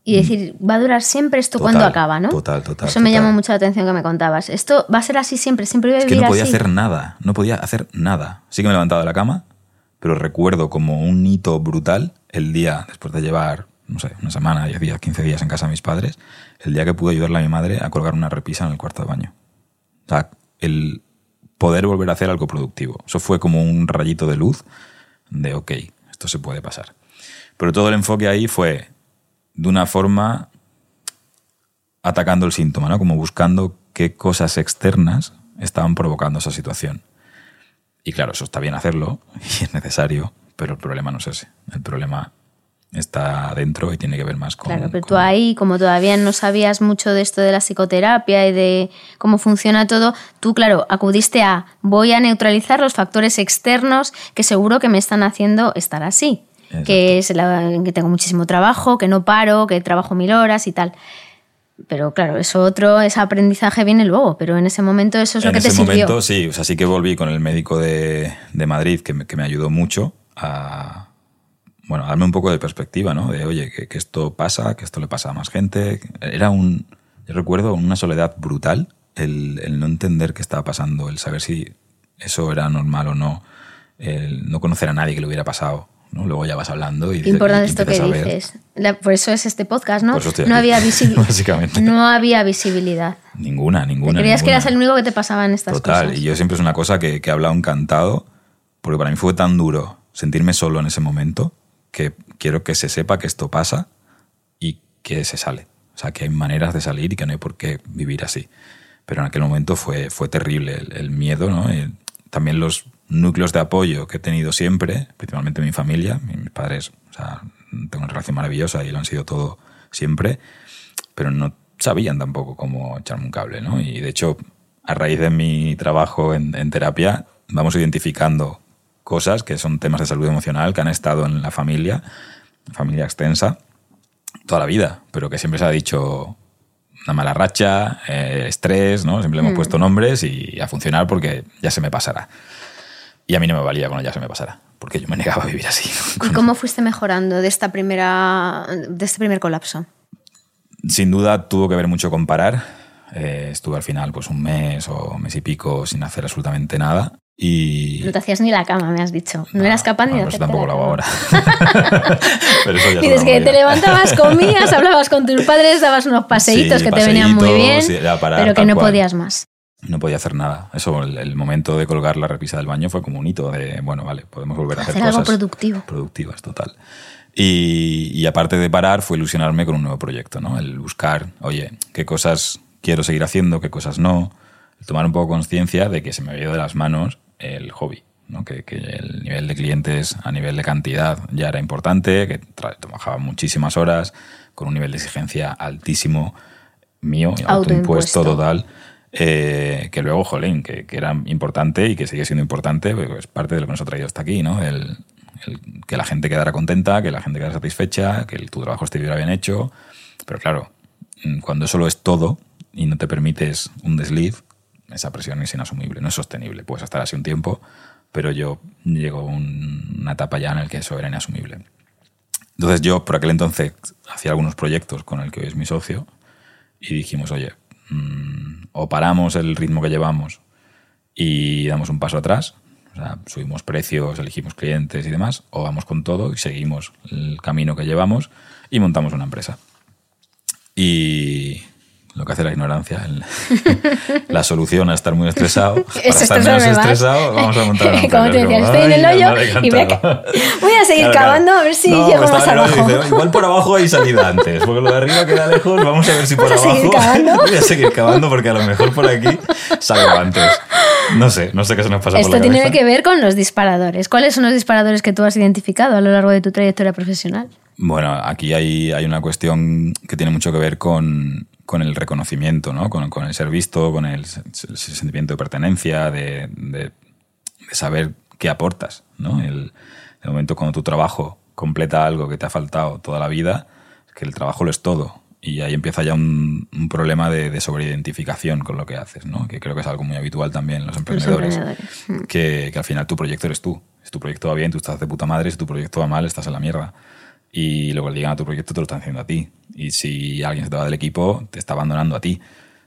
y decir, va a durar siempre esto cuando acaba, ¿no? Total, total. Eso me llamó mucho la atención que me contabas. Esto va a ser así siempre, siempre voy a vivir Es que no podía hacer nada, no podía hacer nada. Sí que me levantaba de la cama, pero recuerdo como un hito brutal el día, después de llevar, no sé, una semana, 10 días, 15 días en casa de mis padres, el día que pude ayudarle a mi madre a colgar una repisa en el cuarto de baño. O sea, el poder volver a hacer algo productivo. Eso fue como un rayito de luz de, ok, esto se puede pasar. Pero todo el enfoque ahí fue, de una forma atacando el síntoma, ¿no? Como buscando qué cosas externas estaban provocando esa situación. Y claro, eso está bien hacerlo (laughs) y es necesario, pero el problema no es ese. El problema está dentro y tiene que ver más con... Claro, pero tú ahí, como todavía no sabías mucho de esto de la psicoterapia y de cómo funciona todo, tú, claro, acudiste a voy a neutralizar los factores externos que seguro que me están haciendo estar así que, es que tengo muchísimo trabajo, que no paro, que trabajo mil horas y tal. Pero claro, eso otro, ese aprendizaje viene luego, pero en ese momento eso es lo que te sirvió. En ese momento sí, o sea, sí que volví con el médico de, de Madrid que me, que me, ayudó mucho a, bueno, darme un poco de perspectiva, ¿no? De, oye, que, que, esto pasa, que esto le pasa a más gente. Era un, yo recuerdo, una soledad brutal el, el no entender qué estaba pasando, el saber si eso era normal o no, el no conocer a nadie que le hubiera pasado ¿no? Luego ya vas hablando y... Importante esto que dices. por eso es este podcast, ¿no? No había, (laughs) Básicamente. no había visibilidad. Ninguna, ninguna. creías que eras el único que te pasaba en estas cosas. Total, y yo siempre es una cosa que, que he hablado encantado, porque para mí fue tan duro sentirme solo en ese momento que quiero que se sepa que esto pasa y que se sale. O sea, que hay maneras de salir y que no hay por qué vivir así. Pero en aquel momento fue, fue terrible el, el miedo, ¿no? también los núcleos de apoyo que he tenido siempre, principalmente mi familia, mis padres, o sea, tengo una relación maravillosa y lo han sido todo siempre, pero no sabían tampoco cómo echarme un cable, ¿no? Y de hecho, a raíz de mi trabajo en, en terapia, vamos identificando cosas que son temas de salud emocional que han estado en la familia, familia extensa, toda la vida, pero que siempre se ha dicho una mala racha, eh, estrés, ¿no? Siempre le hemos mm. puesto nombres y a funcionar porque ya se me pasará. Y a mí no me valía cuando ya se me pasara, porque yo me negaba a vivir así. ¿Y cómo fuiste mejorando de, esta primera, de este primer colapso? Sin duda tuvo que ver mucho con parar. Eh, estuve al final pues un mes o mes y pico sin hacer absolutamente nada. Y... No te hacías ni la cama, me has dicho. No, eras capaz ni de hacer. tampoco lo hago ahora. (laughs) Pero eso ya y que te levantabas, comías, hablabas con tus padres, dabas unos paseitos que te venían muy bien, pero que no podías más no podía hacer nada. Eso, el, momento de colgar la repisa del baño fue como un hito de, bueno, vale, podemos volver a hacer, hacer algo productivo. productivas, total. Y, y, aparte de parar, fue ilusionarme con un nuevo proyecto, ¿no? El buscar, oye, qué cosas quiero seguir haciendo, qué cosas no. El tomar un poco conciencia de que se me había ido de las manos el hobby, ¿no? Que, que, el nivel de clientes a nivel de cantidad ya era importante, que trabajaba muchísimas horas, con un nivel de exigencia altísimo mío, autoimpuesto total. Eh, que luego, jolín, que, que, era importante y que sigue siendo importante, pues, es parte de lo que nos ha traído hasta aquí, ¿no? El, que la gente quedara contenta, que la gente quedara satisfecha, que tu trabajo estuviera bien hecho. Pero claro, mm, cuando eso lo es todo, y no te permites un desliz, esa presión es inasumible, no es sostenible. Puedes estar así un tiempo, pero yo llego a una etapa ya en la que eso era inasumible. Entonces yo por aquel entonces hacía algunos proyectos con el que hoy es mi socio y dijimos, oye, mm, o paramos el ritmo que llevamos y damos un paso atrás, o sea, subimos precios, elegimos clientes y demás, o vamos con todo y seguimos el camino que llevamos y montamos una empresa. Y lo que hace la ignorancia, (laughs) la solución a estar muy estresado. (laughs) Para estar menos estresado, vamos a montar (laughs) Como te decía, estoy en el hoyo y voy a, voy a seguir cavando a ver si no, llego más abajo. Dice, igual por abajo hay salida antes, porque lo de arriba queda lejos, vamos a ver si por abajo. Voy a seguir cavando porque a lo mejor por aquí salgo antes. No sé, no sé qué se nos pasa Esto por la tiene que ver con los disparadores. ¿Cuáles son los disparadores que tú has identificado a lo largo de tu trayectoria profesional? Bueno, aquí hay, hay una cuestión que tiene mucho que ver con, con el reconocimiento, ¿no? con, con el ser visto, con el, el sentimiento de pertenencia, de, de, de, saber qué aportas. ¿no? El, el momento cuando tu trabajo completa algo que te ha faltado toda la vida, que el trabajo lo es todo. Y ahí empieza ya un, un problema de, de, sobreidentificación con lo que haces, ¿no? que creo que es algo muy habitual también en los emprendedores. Los emprendedores. Que, que al final tu proyecto eres tú. Si tu proyecto va bien, tú estás de puta madre. Si tu proyecto va mal, estás en la mierda y luego llegan a tu proyecto te lo están haciendo a ti. Y si alguien se te va del equipo, te está abandonando a ti.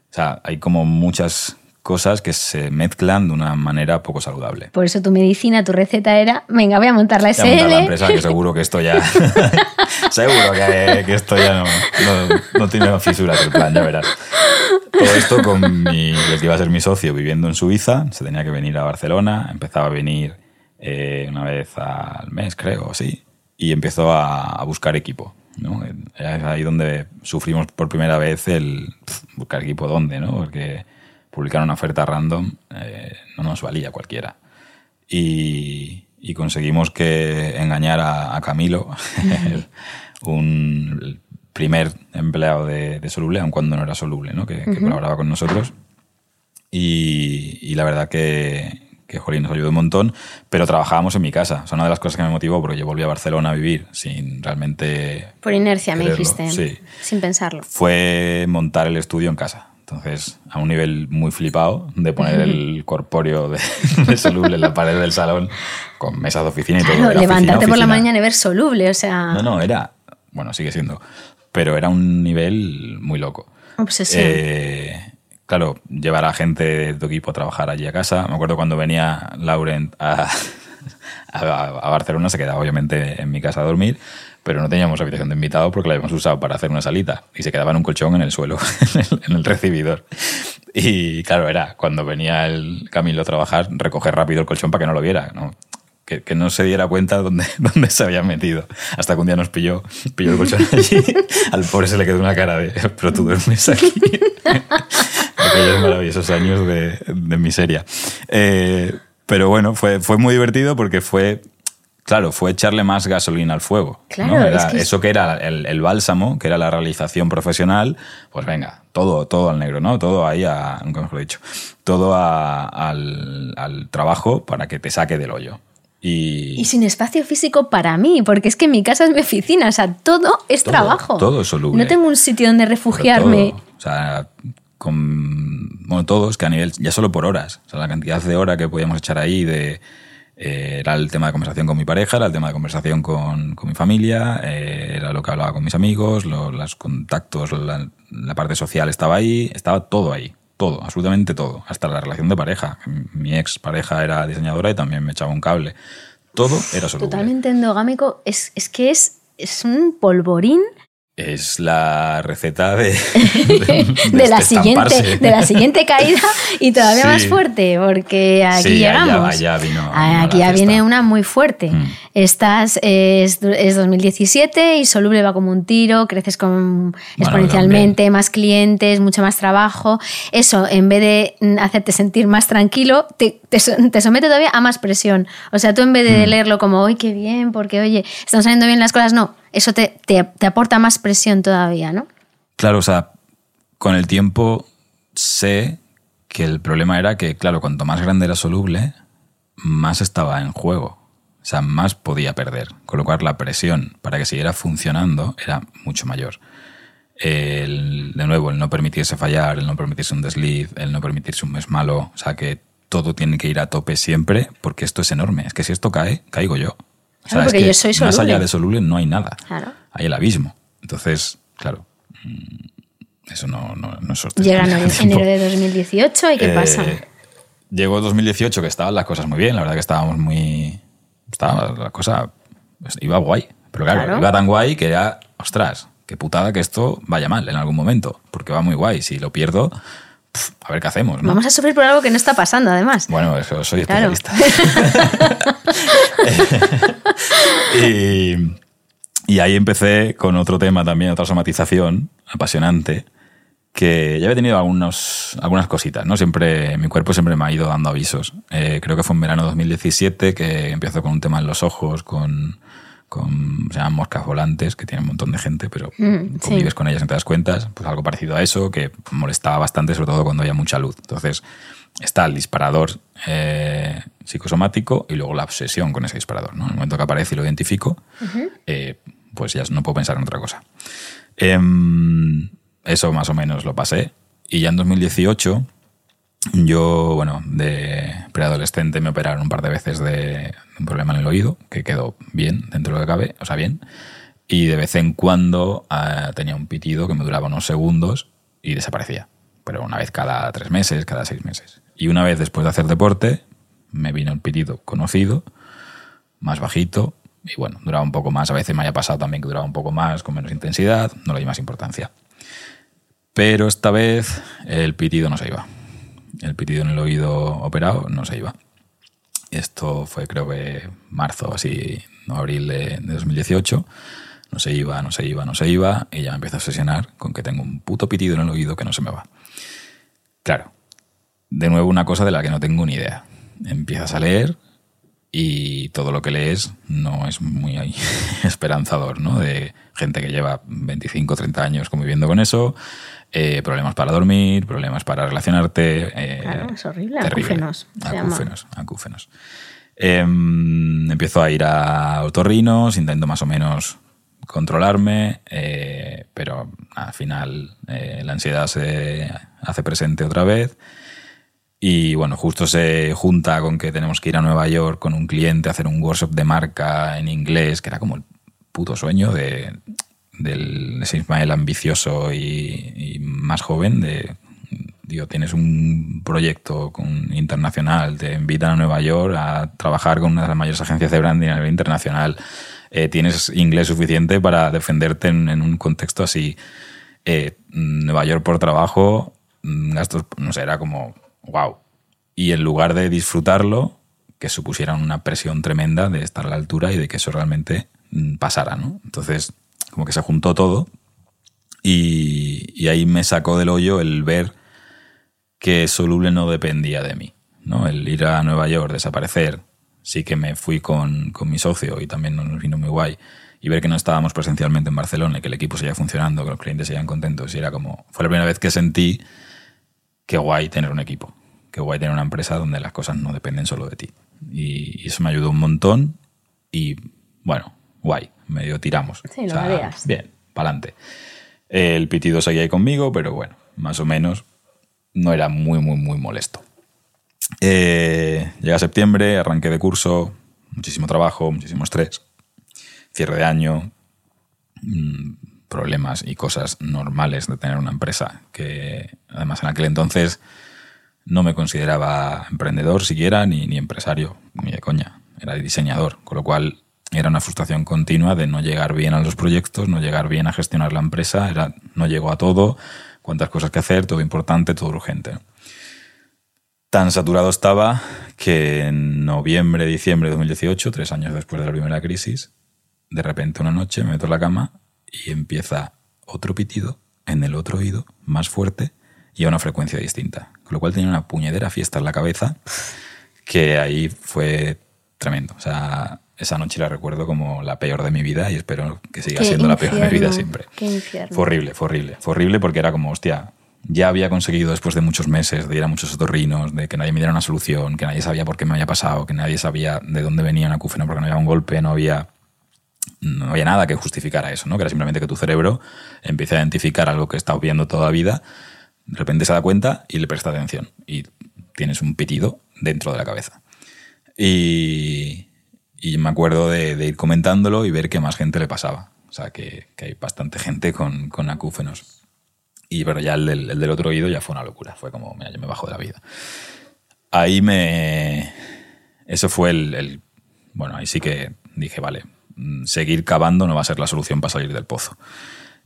O sea, hay como muchas cosas que se mezclan de una manera poco saludable. Por eso tu medicina, tu receta era, venga, voy a montar la SL. Voy a montar la empresa, que seguro que esto ya... (laughs) seguro que, que, esto ya no, no, no, tiene fisuras el plan, ya verás. Todo esto con mi, el que iba a ser mi socio viviendo en Suiza, se tenía que venir a Barcelona, empezaba a venir eh, una vez al mes, creo, sí y empezó a, a buscar equipo. ¿no? Es ahí donde sufrimos por primera vez el pff, buscar equipo dónde, ¿no? porque publicar una oferta random eh, no nos valía cualquiera. Y, y conseguimos que engañar a, a Camilo, el, (laughs) un el primer empleado de, de, Soluble, aun cuando no era Soluble, ¿no? que, que uh -huh. colaboraba con nosotros. Y, y la verdad que, que jolín, nos ayudó un montón, pero trabajábamos en mi casa. Es una de las cosas que me motivó porque yo volví a Barcelona a vivir sin realmente... Por inercia, quererlo. me dijiste, sí. sin pensarlo. Fue montar el estudio en casa. Entonces, a un nivel muy flipado de poner el corpóreo de, (laughs) de, soluble en la pared del salón con mesas de oficina y claro, todo. Levantarte oficina, por la mañana y ver soluble, o sea... No, no, era... Bueno, sigue siendo. Pero era un nivel muy loco. Obsesión. Eh, claro, llevar a gente de tu equipo a trabajar allí a casa. Me acuerdo cuando venía Laurent (laughs) a, Barcelona, se quedaba obviamente en mi casa a dormir, pero no teníamos habitación de invitado porque la habíamos usado para hacer una salita y se quedaba en un colchón en el suelo, (laughs) en el recibidor. Y claro, era cuando venía el Camilo a trabajar, recoger rápido el colchón para que no lo viera, ¿no? Que, que, no se diera cuenta dónde, (laughs) dónde se había metido. Hasta que un día nos pilló, pilló el colchón allí. Al pobre se le quedó una cara de, pero tú duermes aquí. Aquellos maravillosos años de, de miseria. Eh, pero bueno, fue, fue muy divertido porque fue, claro, fue echarle más gasolina al fuego. Claro, ¿no? Era, es que es... Eso que era el, el, bálsamo, que era la realización profesional, pues venga, todo, todo al negro, ¿no? Todo ahí a, nunca mejor dicho, todo a, al, al trabajo para que te saque del hoyo. Y... y... sin espacio físico para mí, porque es que mi casa es mi oficina, o sea, todo es todo, trabajo. Todo es soluble. No tengo un sitio donde refugiarme. O sea, con bueno, todos, que a nivel, ya solo por horas, o sea, la cantidad de horas que podíamos echar ahí de... Eh, era el tema de conversación con mi pareja, era el tema de conversación con, con mi familia, eh, era lo que hablaba con mis amigos, lo, los contactos, la, parte social estaba ahí, estaba todo ahí todo, absolutamente todo, hasta la relación de pareja. Mi ex pareja era diseñadora y también me echaba un cable. Todo era soluble. Totalmente endogámico, es, es que es, es un polvorín es la receta de, (laughs) de, de, de la siguiente de la siguiente caída y todavía sí. más fuerte porque aquí sí, llegamos. allá, allá vino, aquí ya viene una muy fuerte. Mm. estás es, es, 2017 y Soluble va como un tiro creces con, exponencialmente más clientes mucho más trabajo. Eso en vez de hacerte sentir más tranquilo te, te, te somete todavía a más presión. O sea tú en vez de mm. leerlo como hoy qué bien porque oye están saliendo bien las cosas no eso te, te, te, aporta más presión todavía, ¿no? Claro, o sea, con el tiempo sé que el problema era que, claro, cuanto más grande era soluble, más estaba en juego. O sea, más podía perder. Con lo cual la presión para que siguiera funcionando era mucho mayor. el, de nuevo, el no permitirse fallar, el no permitirse un desliz, el no permitirse un mes malo, o sea que todo tiene que ir a tope siempre, porque esto es enorme. Es que si esto cae, caigo yo. O sea, Claro, es porque que yo soy más allá de soluble no hay nada. Claro. Hay el abismo. Entonces, claro, mm, eso no, no, no es sostenible Llega en (laughs) enero de 2018 y ¿qué Eh, pasa? Llegó 2018 que estaban las cosas muy bien, la verdad que estábamos muy... Estaba la cosa... pues, iba guay. Pero claro, Claro. iba tan guay que era, ostras, qué putada que esto vaya mal en algún momento, porque va muy guay. Si lo pierdo, pf, a ver qué hacemos, ¿no? Vamos a sufrir por algo que no está pasando, además. Bueno, eso soy Claro. especialista. (laughs) y, y ahí empecé con otro tema también, otra somatización apasionante, que ya había tenido algunos, algunas cositas, ¿no? Siempre, mi cuerpo siempre me ha ido dando avisos. Eh, creo que fue en verano 2017 que empezó con un tema en los ojos, con, con se llaman moscas volantes, que tienen un montón de gente, pero Mm, convives sí. con ellas en te das cuentas, pues algo parecido a eso, que molestaba bastante, sobre todo cuando había mucha luz. Entonces, está el disparador eh, psicosomático y luego la obsesión con ese disparador. ¿no? En el momento que aparece y lo identifico, eh, pues ya no puedo pensar en otra cosa. Em, eso más o menos lo pasé. Y ya en 2018, yo, bueno, de preadolescente me operaron un par de veces de un problema en el oído, que quedó bien dentro de lo que cabe, o sea, bien. Y de vez en cuando ah, tenía un pitido que me duraba unos segundos y desaparecía. Pero una vez cada tres meses, cada seis meses. Y una vez después de hacer deporte, me vino el pitido conocido, más bajito, y bueno, duraba un poco más. A veces me haya pasado también que duraba un poco más, con menos intensidad, no le di más importancia. Pero esta vez el pitido no se iba. El pitido en el oído operado no se iba. Esto fue creo que marzo, así, no abril de, de 2018. No se iba, no se iba, no se iba. Y ya me empiezo a obsesionar con que tengo un puto pitido en el oído que no se me va. Claro, de nuevo una cosa de la que no tengo ni idea. Empiezas a leer y todo lo que lees no es muy (laughs) esperanzador, ¿no? De gente que lleva 25, 30 años conviviendo con eso, eh, problemas para dormir, problemas para relacionarte. eh, Claro, es horrible. terrible. Acúfenos. Acúfenos, acúfenos. Em, empiezo a ir a otorrinos, intento más o menos controlarme, eh, pero al final eh, la ansiedad se hace presente otra vez. Y bueno, justo se junta con que tenemos que ir a Nueva York con un cliente a hacer un workshop de marca en inglés, que era como el puto sueño de, del de ese Ismael ambicioso y, más joven. De, digo, tienes un proyecto con- internacional, te invitan a Nueva York a trabajar con una de las mayores agencias de branding a nivel internacional. Eh, tienes inglés suficiente para defenderte en, en un contexto así. Eh, Nueva York por trabajo, mm, gastos, no sé, era como, wow. Y en lugar de disfrutarlo, que supusiera una presión tremenda de estar a la altura y de que eso realmente mm, pasara, ¿no? Entonces, como que se juntó todo y, y ahí me sacó del hoyo el ver que Soluble no dependía de mí, ¿no? El ir a Nueva York, desaparecer, sí que me fui con, con mi socio y también nos vino muy guay. Y ver que no estábamos presencialmente en Barcelona y que el equipo seguía funcionando, que los clientes seguían contentos. Y era como, fue la primera vez que sentí qué guay tener un equipo, qué guay tener una empresa donde las cosas no dependen solo de ti. Y, y eso me ayudó un montón y bueno, guay, medio tiramos. Sí, me digas. Bien, para adelante. El pitido seguía ahí conmigo, pero bueno, más o menos no era muy, muy, muy molesto. Eh, llega septiembre, arranque de curso, muchísimo trabajo, muchísimo estrés, cierre de año, mm, problemas y cosas normales de tener una empresa que además en aquel entonces no me consideraba emprendedor siquiera ni, empresario, ni de coña, era diseñador, con lo cual era una frustración continua de no llegar bien a los proyectos, no llegar bien a gestionar la empresa, era, no llegó a todo, cuántas cosas que hacer, todo importante, todo urgente. Tan saturado estaba que en noviembre, diciembre de 2018, tres años después de la primera crisis, de repente una noche me meto en la cama y empieza otro pitido en el otro oído, más fuerte y a una frecuencia distinta. Con lo cual tenía una puñedera fiesta en la cabeza que ahí fue tremendo. O sea, esa noche la recuerdo como la peor de mi vida y espero que siga Qué siendo la peor de mi vida siempre. qué infierno. Fue horrible, fue horrible. Fue horrible porque era como, hostia, ya había conseguido después de muchos meses de ir a muchos otorrinos, de que nadie me diera una solución, que nadie sabía por qué me había pasado, que nadie sabía de dónde venía una acúfeno porque no había un golpe, no había no había nada que justificara eso, ¿no? Que era simplemente que tu cerebro empieza a identificar algo que está viendo toda la vida, de repente se da cuenta y le presta atención. Y tienes un pitido dentro de la cabeza. Y, me acuerdo de, ir comentándolo y ver que más gente le pasaba. O sea, que, hay bastante gente con, con, acúfenos. Y pero ya el del, otro oído ya fue una locura. Fue como, mira, yo me bajo de la vida. Ahí me... Eso fue el bueno, ahí sí que dije, vale, seguir cavando no va a ser la solución para salir del pozo.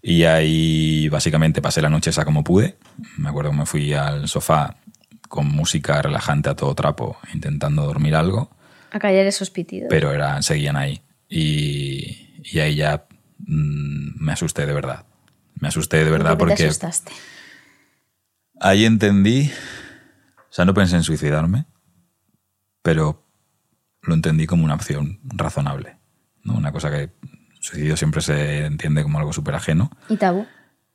Y ahí básicamente pasé la noche esa como pude. Me acuerdo que me fui al sofá con música relajante a todo trapo, intentando dormir algo. A callar esos pitidos. Pero eran, seguían ahí. Y, y ahí ya mm, me asusté de verdad. Me asusté de verdad ¿Por qué porque... Te asustaste? Ahí entendí, o sea, no pensé en suicidarme, pero lo entendí como una opción razonable. ¿No? Una cosa que suicidio siempre se entiende como algo súper ajeno. Y tabú.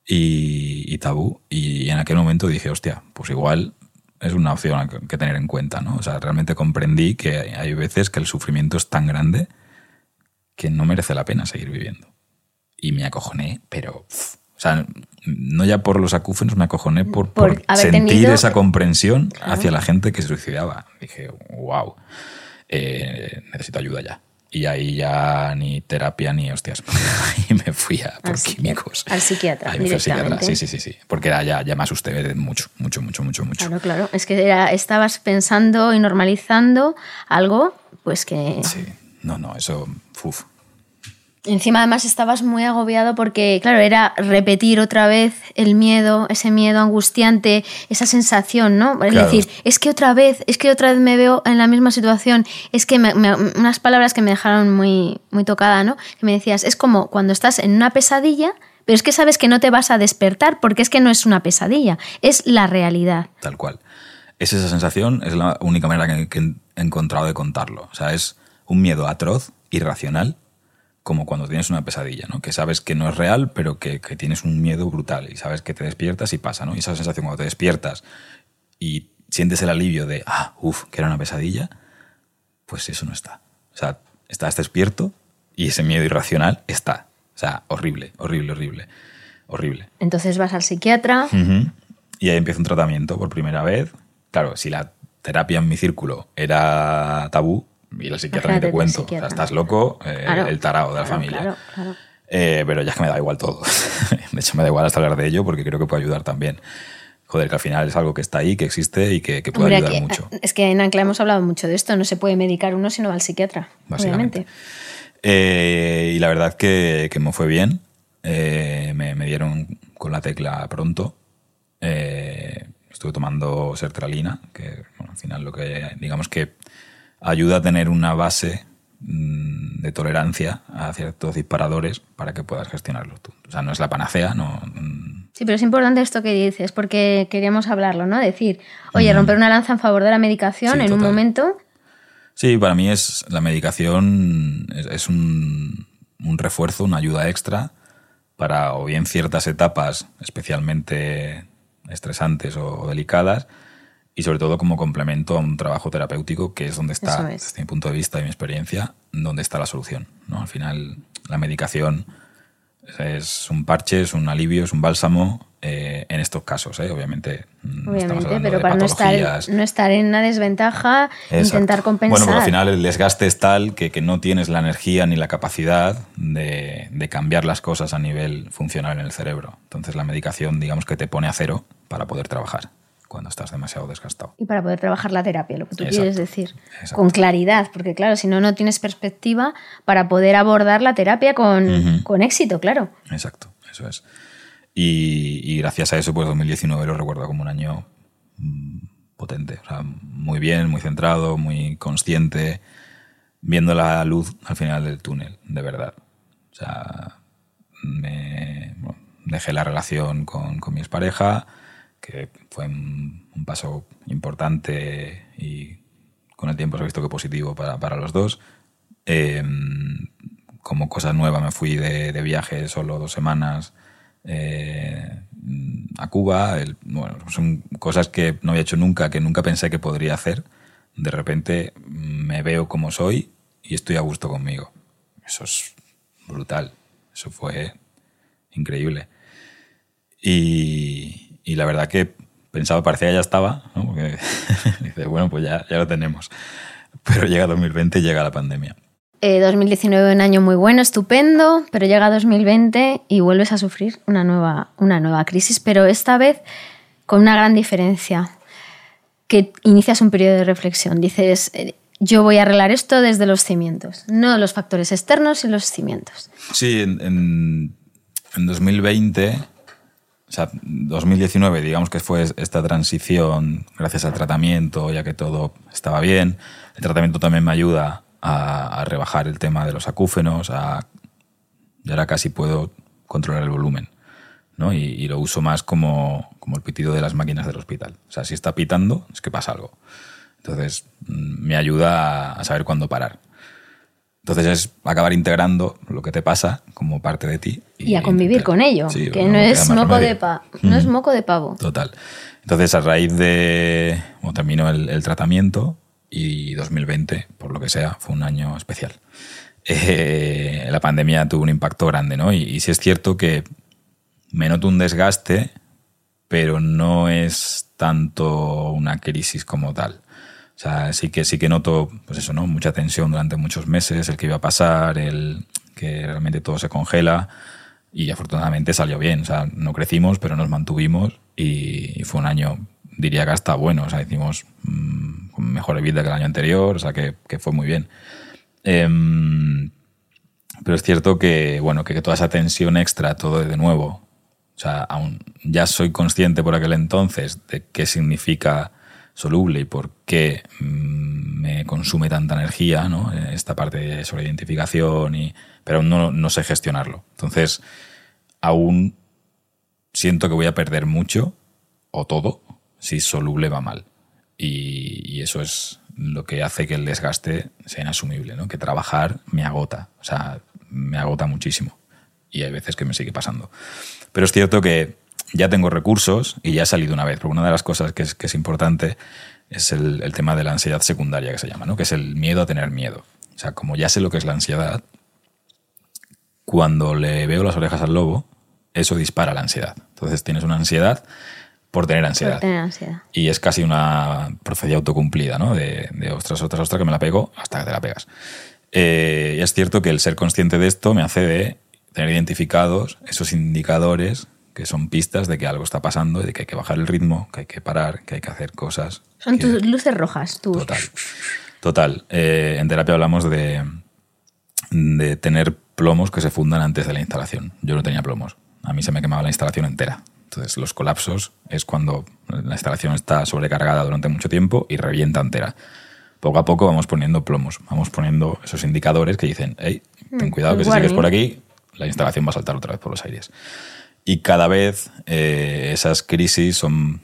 Y, tabú. Y en aquel momento dije, hostia, pues igual es una opción que tener en cuenta. ¿no? O sea, realmente comprendí que hay veces que el sufrimiento es tan grande que no merece la pena seguir viviendo. Y me acojoné, pero... o sea, no ya por los acúfenos, me acojoné por, por, sentir esa comprensión hacia la gente que se suicidaba. Dije, wow. Eh, necesito ayuda ya. Y ahí ya ni terapia ni hostias. (laughs) y me fui a por químicos. Al psiquiatra. Ahí Sí, sí, sí, sí. Porque era, ya, ya me asusté mucho, mucho, mucho, mucho, mucho. Claro, claro. Es que era, estabas pensando y normalizando algo, pues que. Sí, no, no, eso. Uf, Encima además estabas muy agobiado porque, claro, era repetir otra vez el miedo, ese miedo angustiante, esa sensación, ¿no? Es decir, es que otra vez, es que otra vez me veo en la misma situación. Es que unas palabras que me dejaron muy, muy tocada, ¿no? Que me decías, es como cuando estás en una pesadilla, pero es que sabes que no te vas a despertar porque es que no es una pesadilla, es la realidad. Tal cual. Es esa sensación, es la única manera que he encontrado de contarlo. O sea, es un miedo atroz, irracional, como cuando tienes una pesadilla, ¿no? Que sabes que no es real, pero que, tienes un miedo brutal y sabes que te despiertas y pasa, ¿no? Y esa sensación cuando te despiertas y sientes el alivio de, ah, uff, que era una pesadilla, pues eso no está. O sea, estás despierto y ese miedo irracional está. O sea, horrible, horrible, horrible, horrible. Entonces vas al psiquiatra. Y ahí empieza un tratamiento por primera vez. Claro, si la terapia en mi círculo era tabú, y la psiquiatra ni te cuento. estás loco, eh, el tarao de la familia. Eh, pero ya es que me da igual todo. (laughs) de hecho, me da igual hasta hablar de ello porque creo que puede ayudar también. Joder, que al final es algo que está ahí, que existe y que, puede ayudar mucho. Es que en Ancla hemos hablado mucho de esto. No se puede medicar uno si no va al psiquiatra, obviamente. Eh, y la verdad que, que me fue bien. me, me, dieron con la tecla pronto. estuve tomando sertralina, que al final lo que digamos que ayuda a tener una base mm, de tolerancia a ciertos disparadores para que puedas gestionarlo tú. O sea, no es la panacea, no... Mm. Sí, pero es importante esto que dices, porque queríamos hablarlo, ¿no? Decir, oye, romper una lanza en favor de la medicación en un momento... Sí, para mí es la medicación es, un, un, refuerzo, una ayuda extra para o bien ciertas etapas especialmente estresantes o delicadas, y sobre todo como complemento a un trabajo terapéutico que es donde está, desde mi punto de vista y mi experiencia, donde está la solución. ¿no? Al final, la medicación es un parche, es un alivio, es un bálsamo eh, en estos casos, ¿eh? obviamente. Mm, obviamente, pero para no estar, no estar en una desventaja, intentar compensar. Bueno, pero al final el desgaste es tal que, que no tienes la energía ni la capacidad de, de, cambiar las cosas a nivel funcional en el cerebro. Entonces la medicación, digamos que te pone a cero para poder trabajar cuando estás demasiado desgastado. Y para poder trabajar la terapia, lo que tú quieres decir, con claridad, porque claro, si no, no tienes perspectiva para poder abordar la terapia con, con éxito, claro. Exacto, eso es. Y, gracias a eso, pues 2019 lo recuerdo como un año mm, potente, o sea, muy bien, muy centrado, muy consciente, viendo la luz al final del túnel, de verdad. O sea, me, dejé la relación con, con mi expareja, que fue un, paso importante y con el tiempo se ha visto que positivo para, para los dos. Em, como cosa nueva me fui de, de viaje solo dos semanas eh, a Cuba. bueno, son cosas que no había hecho nunca, que nunca pensé que podría hacer. De repente me veo como soy y estoy a gusto conmigo. Eso es brutal. Eso fue increíble. Y, y la verdad que pensaba, parecía ya estaba, ¿no? Porque (laughs) dice, bueno, pues ya, ya lo tenemos. Pero llega 2020 y llega la pandemia. Eh, 2019 un año muy bueno, estupendo, pero llega 2020 y vuelves a sufrir una nueva, una nueva crisis, pero esta vez con una gran diferencia, que inicias un periodo de reflexión. Dices, eh, yo voy a arreglar esto desde los cimientos, no los factores externos y los cimientos. Sí, en, en, en 2020 o sea, 2019, digamos que fue esta transición gracias al tratamiento, ya que todo estaba bien. El tratamiento también me ayuda a, rebajar el tema de los acúfenos, a, y casi puedo controlar el volumen. ¿no? Y, y, lo uso más como, como el pitido de las máquinas del hospital. O sea, si está pitando, es que pasa algo. Entonces, mm, me ayuda a saber cuándo parar. Entonces es acabar integrando lo que te pasa como parte de ti. Y, y a convivir con ello, sí, que no, no es moco de pa no es moco de pavo. Total. Entonces a raíz de... Bueno, terminó el, el, tratamiento y 2020, por lo que sea, fue un año especial. (laughs) Eh, la pandemia tuvo un impacto grande, ¿no? Y, y sí es cierto que me noto un desgaste, pero no es tanto una crisis como tal. O sea, sí que, sí que noto, pues eso, ¿no? Mucha tensión durante muchos meses, el que iba a pasar, el que realmente todo se congela y afortunadamente salió bien. O sea, no crecimos, pero nos mantuvimos y, fue un año, diría que hasta bueno. O sea, hicimos mmm, mejor vida que el año anterior, o sea, que, que fue muy bien. Eh, pero es cierto que, bueno, que, que toda esa tensión extra, todo de nuevo, o sea, aún ya soy consciente por aquel entonces de qué significa soluble y por qué me consume tanta energía, ¿no? Esta parte de sobreidentificación, y, pero no sé gestionarlo. Entonces, aún siento que voy a perder mucho o todo si soluble va mal. Y, y, eso es lo que hace que el desgaste sea inasumible, ¿no? Que trabajar me agota, o sea, me agota muchísimo. Y hay veces que me sigue pasando. Pero es cierto que ya tengo recursos y ya he salido una vez, porque una de las cosas que es, que es importante es el, el, tema de la ansiedad secundaria que se llama, ¿no? que es el miedo a tener miedo. O sea, como ya sé lo que es la ansiedad, cuando le veo las orejas al lobo, eso dispara la ansiedad. Entonces tienes una ansiedad por tener ansiedad. Por tener ansiedad. Y es casi una profecía autocumplida, ¿no? De, de ostras, ostras, ostras, que me la pego hasta que te la pegas. Eh, y es cierto que el ser consciente de esto me hace de tener identificados esos indicadores que son pistas de que algo está pasando y de que hay que bajar el ritmo, que hay que parar, que hay que hacer cosas. Son que... tus luces rojas, tú. Total. Total. Eh, en terapia hablamos de, de tener plomos que se fundan antes de la instalación. Yo no tenía plomos. A mí se me quemaba la instalación entera. Entonces, los colapsos es cuando la instalación está sobrecargada durante mucho tiempo y revienta entera. Poco a poco vamos poniendo plomos, vamos poniendo esos indicadores que dicen, hey, ten cuidado que si sigues por aquí, la instalación va a saltar otra vez por los aires. Y cada vez eh, esas crisis son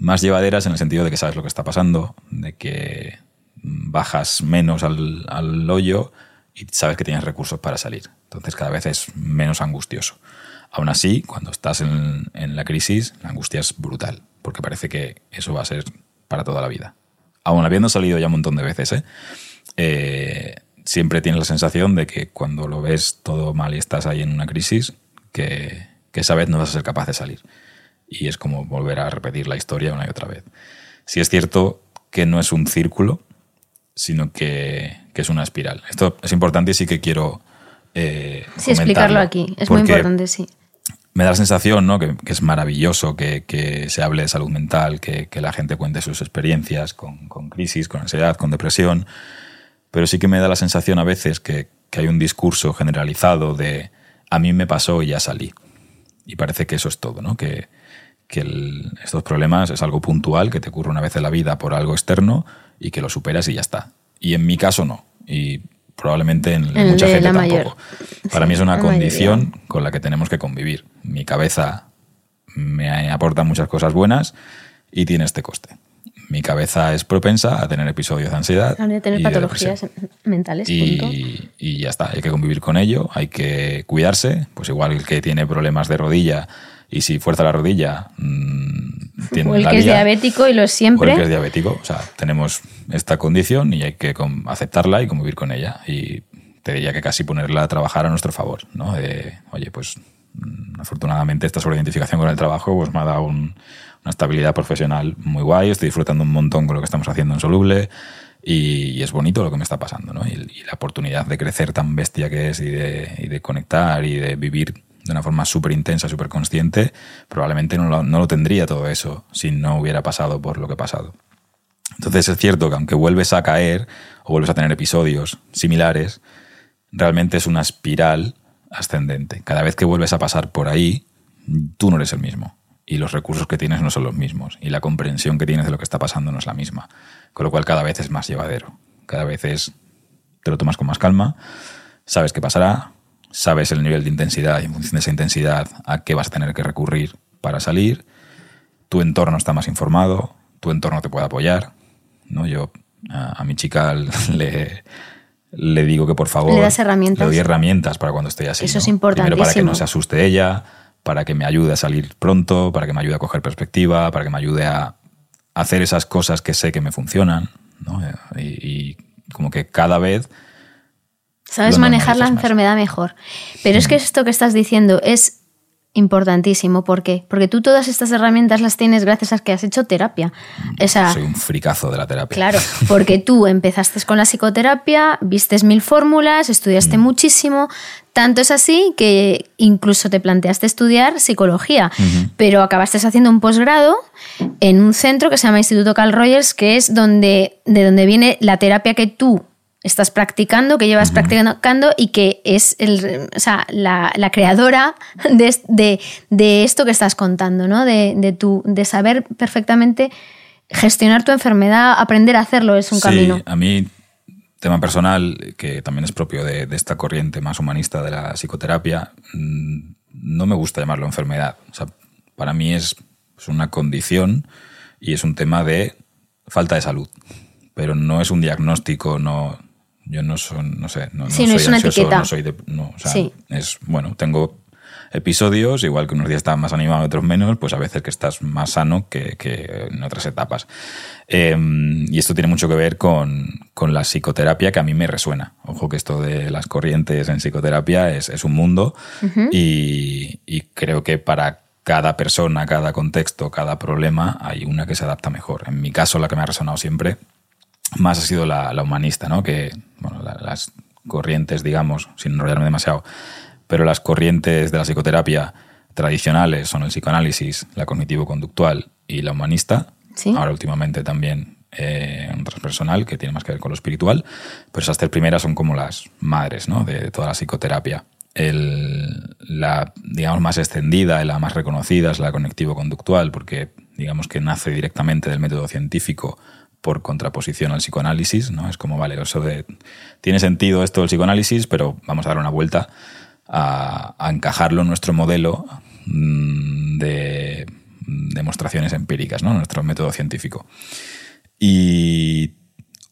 más llevaderas en el sentido de que sabes lo que está pasando, de que bajas menos al, al hoyo y sabes que tienes recursos para salir. Entonces cada vez es menos angustioso. Aún así, cuando estás en, en, la crisis, la angustia es brutal, porque parece que eso va a ser para toda la vida. Aún habiendo salido ya un montón de veces, ¿eh? Eh, siempre tienes la sensación de que cuando lo ves todo mal y estás ahí en una crisis, que, que esa vez no vas a ser capaz de salir. Y es como volver a repetir la historia una y otra vez. Si es cierto que no es un círculo, sino que, que es una espiral. Esto es importante y sí que quiero... Eh, sí, explicarlo aquí. Es muy importante, sí. Me da la sensación ¿no? que, que es maravilloso que, que, se hable de salud mental, que, que la gente cuente sus experiencias con, con, crisis, con ansiedad, con depresión, pero sí que me da la sensación a veces que, que hay un discurso generalizado de a mí me pasó y ya salí. Y parece que eso es todo, ¿no? Que, que el, estos problemas es algo puntual, que te ocurre una vez en la vida por algo externo y que lo superas y ya está. Y en mi caso no. Y probablemente en el mucha gente tampoco. Mayor. Para sí, mí es una condición mayoría. con la que tenemos que convivir. Mi cabeza me aporta muchas cosas buenas y tiene este coste. Mi cabeza es propensa a tener episodios de ansiedad. A tener patologías mentales. Y, y, ya está, hay que convivir con ello, hay que cuidarse. Pues igual el que tiene problemas de rodilla y si fuerza la rodilla. Mmm, tiene o el que es diabético y lo es siempre. O el que es diabético. O sea, tenemos esta condición y hay que aceptarla y convivir con ella. Y te diría que casi ponerla a trabajar a nuestro favor, ¿no? oye, pues mm, afortunadamente esta sobreidentificación con el trabajo pues me ha dado una estabilidad profesional muy guay, estoy disfrutando un montón con lo que estamos haciendo en Soluble y, es bonito lo que me está pasando, ¿no? Y, la oportunidad de crecer tan bestia que es y de, conectar y de vivir de una forma súper intensa, súper consciente, probablemente no lo, no lo tendría todo eso si no hubiera pasado por lo que he pasado. Entonces es cierto que aunque vuelves a caer o vuelves a tener episodios similares, realmente es una espiral ascendente. Cada vez que vuelves a pasar por ahí, tú no eres el mismo. Y los recursos que tienes no son los mismos. Y la comprensión que tienes de lo que está pasando no es la misma. Con lo cual cada vez es más llevadero. Cada vez es, te lo tomas con más calma, sabes qué pasará, sabes el nivel de intensidad y en función de esa intensidad a qué vas a tener que recurrir para salir. Tu entorno está más informado, tu entorno te puede apoyar. ¿no? Yo a, mi chica (laughs) le, le digo que por favor le das herramientas. doy herramientas para cuando estoy así. Eso es importante. para que no se asuste ella, para que me ayude a salir pronto, para que me ayude a coger perspectiva, para que me ayude a hacer esas cosas que sé que me funcionan. ¿no? y como que cada vez Sabes manejar la enfermedad mejor. Pero es que esto que estás diciendo es importantísimo. ¿Por qué? Porque tú todas estas herramientas las tienes gracias a que has hecho terapia. Soy un fricazo de la terapia. Claro, (laughs) porque tú empezaste con la psicoterapia, vistes mil fórmulas, estudiaste mm. muchísimo. Tanto es así que incluso te planteaste estudiar psicología, pero acabaste haciendo un posgrado en un centro que se llama Instituto Carl Rogers, que es donde, de donde viene la terapia que tú estás practicando, que llevas practicando y que es el, la, creadora de, esto que estás contando, ¿no? De, tu, de saber perfectamente gestionar tu enfermedad, aprender a hacerlo es un camino. A mí, tema personal, que también es propio de, esta corriente más humanista de la psicoterapia, mm, no me gusta llamarlo enfermedad. para mí es, es una condición y es un tema de falta de salud pero no es un diagnóstico, no, yo no soy, no sé, no, soy es una etiqueta. no soy de, o sea, es, bueno, tengo episodios, igual que unos días estás más animado, otros menos, pues a veces que estás más sano que, en otras etapas. Em, y esto tiene mucho que ver con, la psicoterapia que a mí me resuena. Ojo que esto de las corrientes en psicoterapia es, un mundo y, y creo que para cada persona, cada contexto, cada problema, hay una que se adapta mejor. En mi caso, la que me ha resonado siempre más ha sido la, humanista, ¿no? Que, bueno, las corrientes, digamos, sin enrollarme demasiado, pero las corrientes de la psicoterapia tradicionales son el psicoanálisis, la cognitivo-conductual y la humanista. Ahora últimamente también eh, un transpersonal que tiene más que ver con lo espiritual, pero esas tres primeras son como las madres ¿no? de toda la psicoterapia. El, la, digamos, más extendida y la más reconocida es la cognitivo-conductual, porque digamos que nace directamente del método científico por contraposición al psicoanálisis, ¿no? Es como, vale, eso de, tiene sentido esto del psicoanálisis, pero vamos a dar una vuelta a, encajarlo en nuestro modelo mm, de demostraciones empíricas, ¿no? Nuestro método científico. Y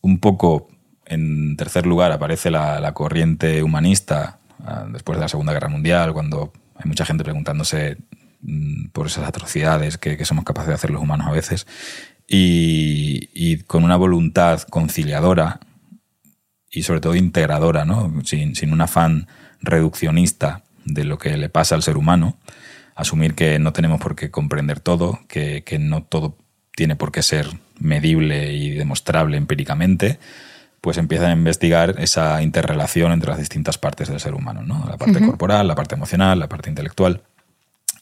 un poco, en tercer lugar, aparece la, corriente humanista ah, después de la Segunda Guerra Mundial, cuando hay mucha gente preguntándose mm, por esas atrocidades que, que, somos capaces de hacer los humanos a veces y, con una voluntad conciliadora y sobre todo integradora, ¿no? sin, un afán reduccionista de lo que le pasa al ser humano, asumir que no tenemos por qué comprender todo, que, no todo tiene por qué ser medible y demostrable empíricamente, pues empiezan a investigar esa interrelación entre las distintas partes del ser humano, ¿no? la parte corporal, la parte emocional, la parte intelectual.